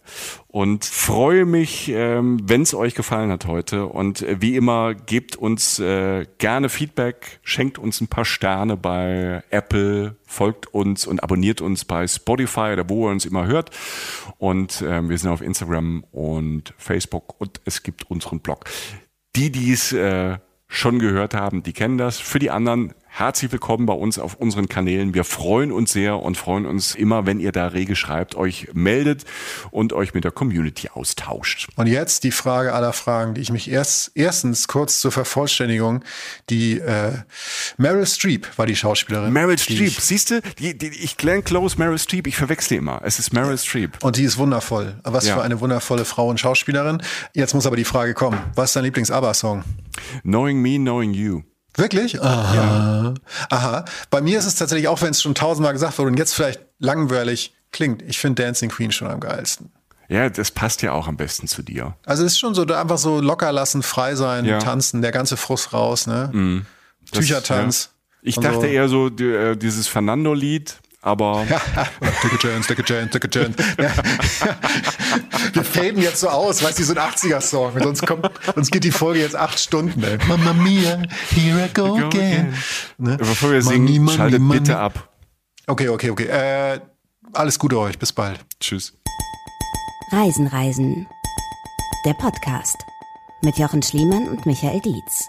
und freue mich, ähm, wenn es euch gefallen hat heute. Und äh, wie immer, gebt uns äh, gerne Feedback, schenkt uns ein paar Sterne bei Apple, folgt uns und abonniert uns bei Spotify oder wo ihr uns immer hört. Und äh, wir sind auf Instagram und Facebook und es gibt unseren Blog. Die, die es äh, schon gehört haben, die kennen das. Für die anderen herzlich willkommen bei uns auf unseren Kanälen. Wir freuen uns sehr und freuen uns immer, wenn ihr da rege schreibt, euch meldet und euch mit der Community austauscht. Und jetzt die Frage aller Fragen, die ich mich erst erstens kurz zur Vervollständigung, die äh, Meryl Streep war die Schauspielerin. Meryl Streep, siehst du, die, die, ich Glenn Close, Meryl Streep, ich verwechsle immer. Es ist Meryl Streep. Und die ist wundervoll. Was ja. für eine wundervolle Frau und Schauspielerin. Jetzt muss aber die Frage kommen, was ist dein Lieblings-ABBA-Song? Knowing Me, Knowing You. Wirklich? Aha. Ja. Aha. Bei mir ist es tatsächlich, auch wenn es schon tausendmal gesagt wurde und jetzt vielleicht langweilig klingt, ich finde Dancing Queen schon am geilsten. Ja, das passt ja auch am besten zu dir. Also es ist schon so, einfach so locker lassen, frei sein, ja. tanzen, der ganze Frust raus, ne? Mm. Tüchertanz. Ja. Ich dachte so. eher so, äh, dieses Fernando-Lied, aber. Dicke Jones, Dicke Jones, Dicke Jones. Wir faden jetzt so aus, weißt du, so ein 80er-Song. Sonst, kommt, sonst geht die Folge jetzt acht Stunden, ey. Mamma mia, here I go, go again. again. Ne? Bevor wir singen, money, money, schaltet money. bitte ab. Okay, okay, okay. Äh, alles Gute euch. Bis bald. Tschüss. Reisen, Reisen. Der Podcast. Mit Jochen Schliemann und Michael Dietz.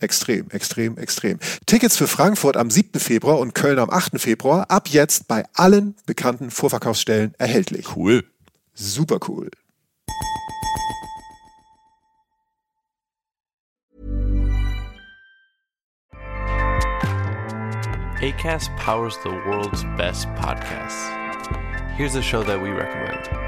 Extrem, extrem, extrem. Tickets für Frankfurt am 7. Februar und Köln am 8. Februar ab jetzt bei allen bekannten Vorverkaufsstellen erhältlich. Cool. Super cool. ACAST powers the world's best podcasts. Here's a show that we recommend.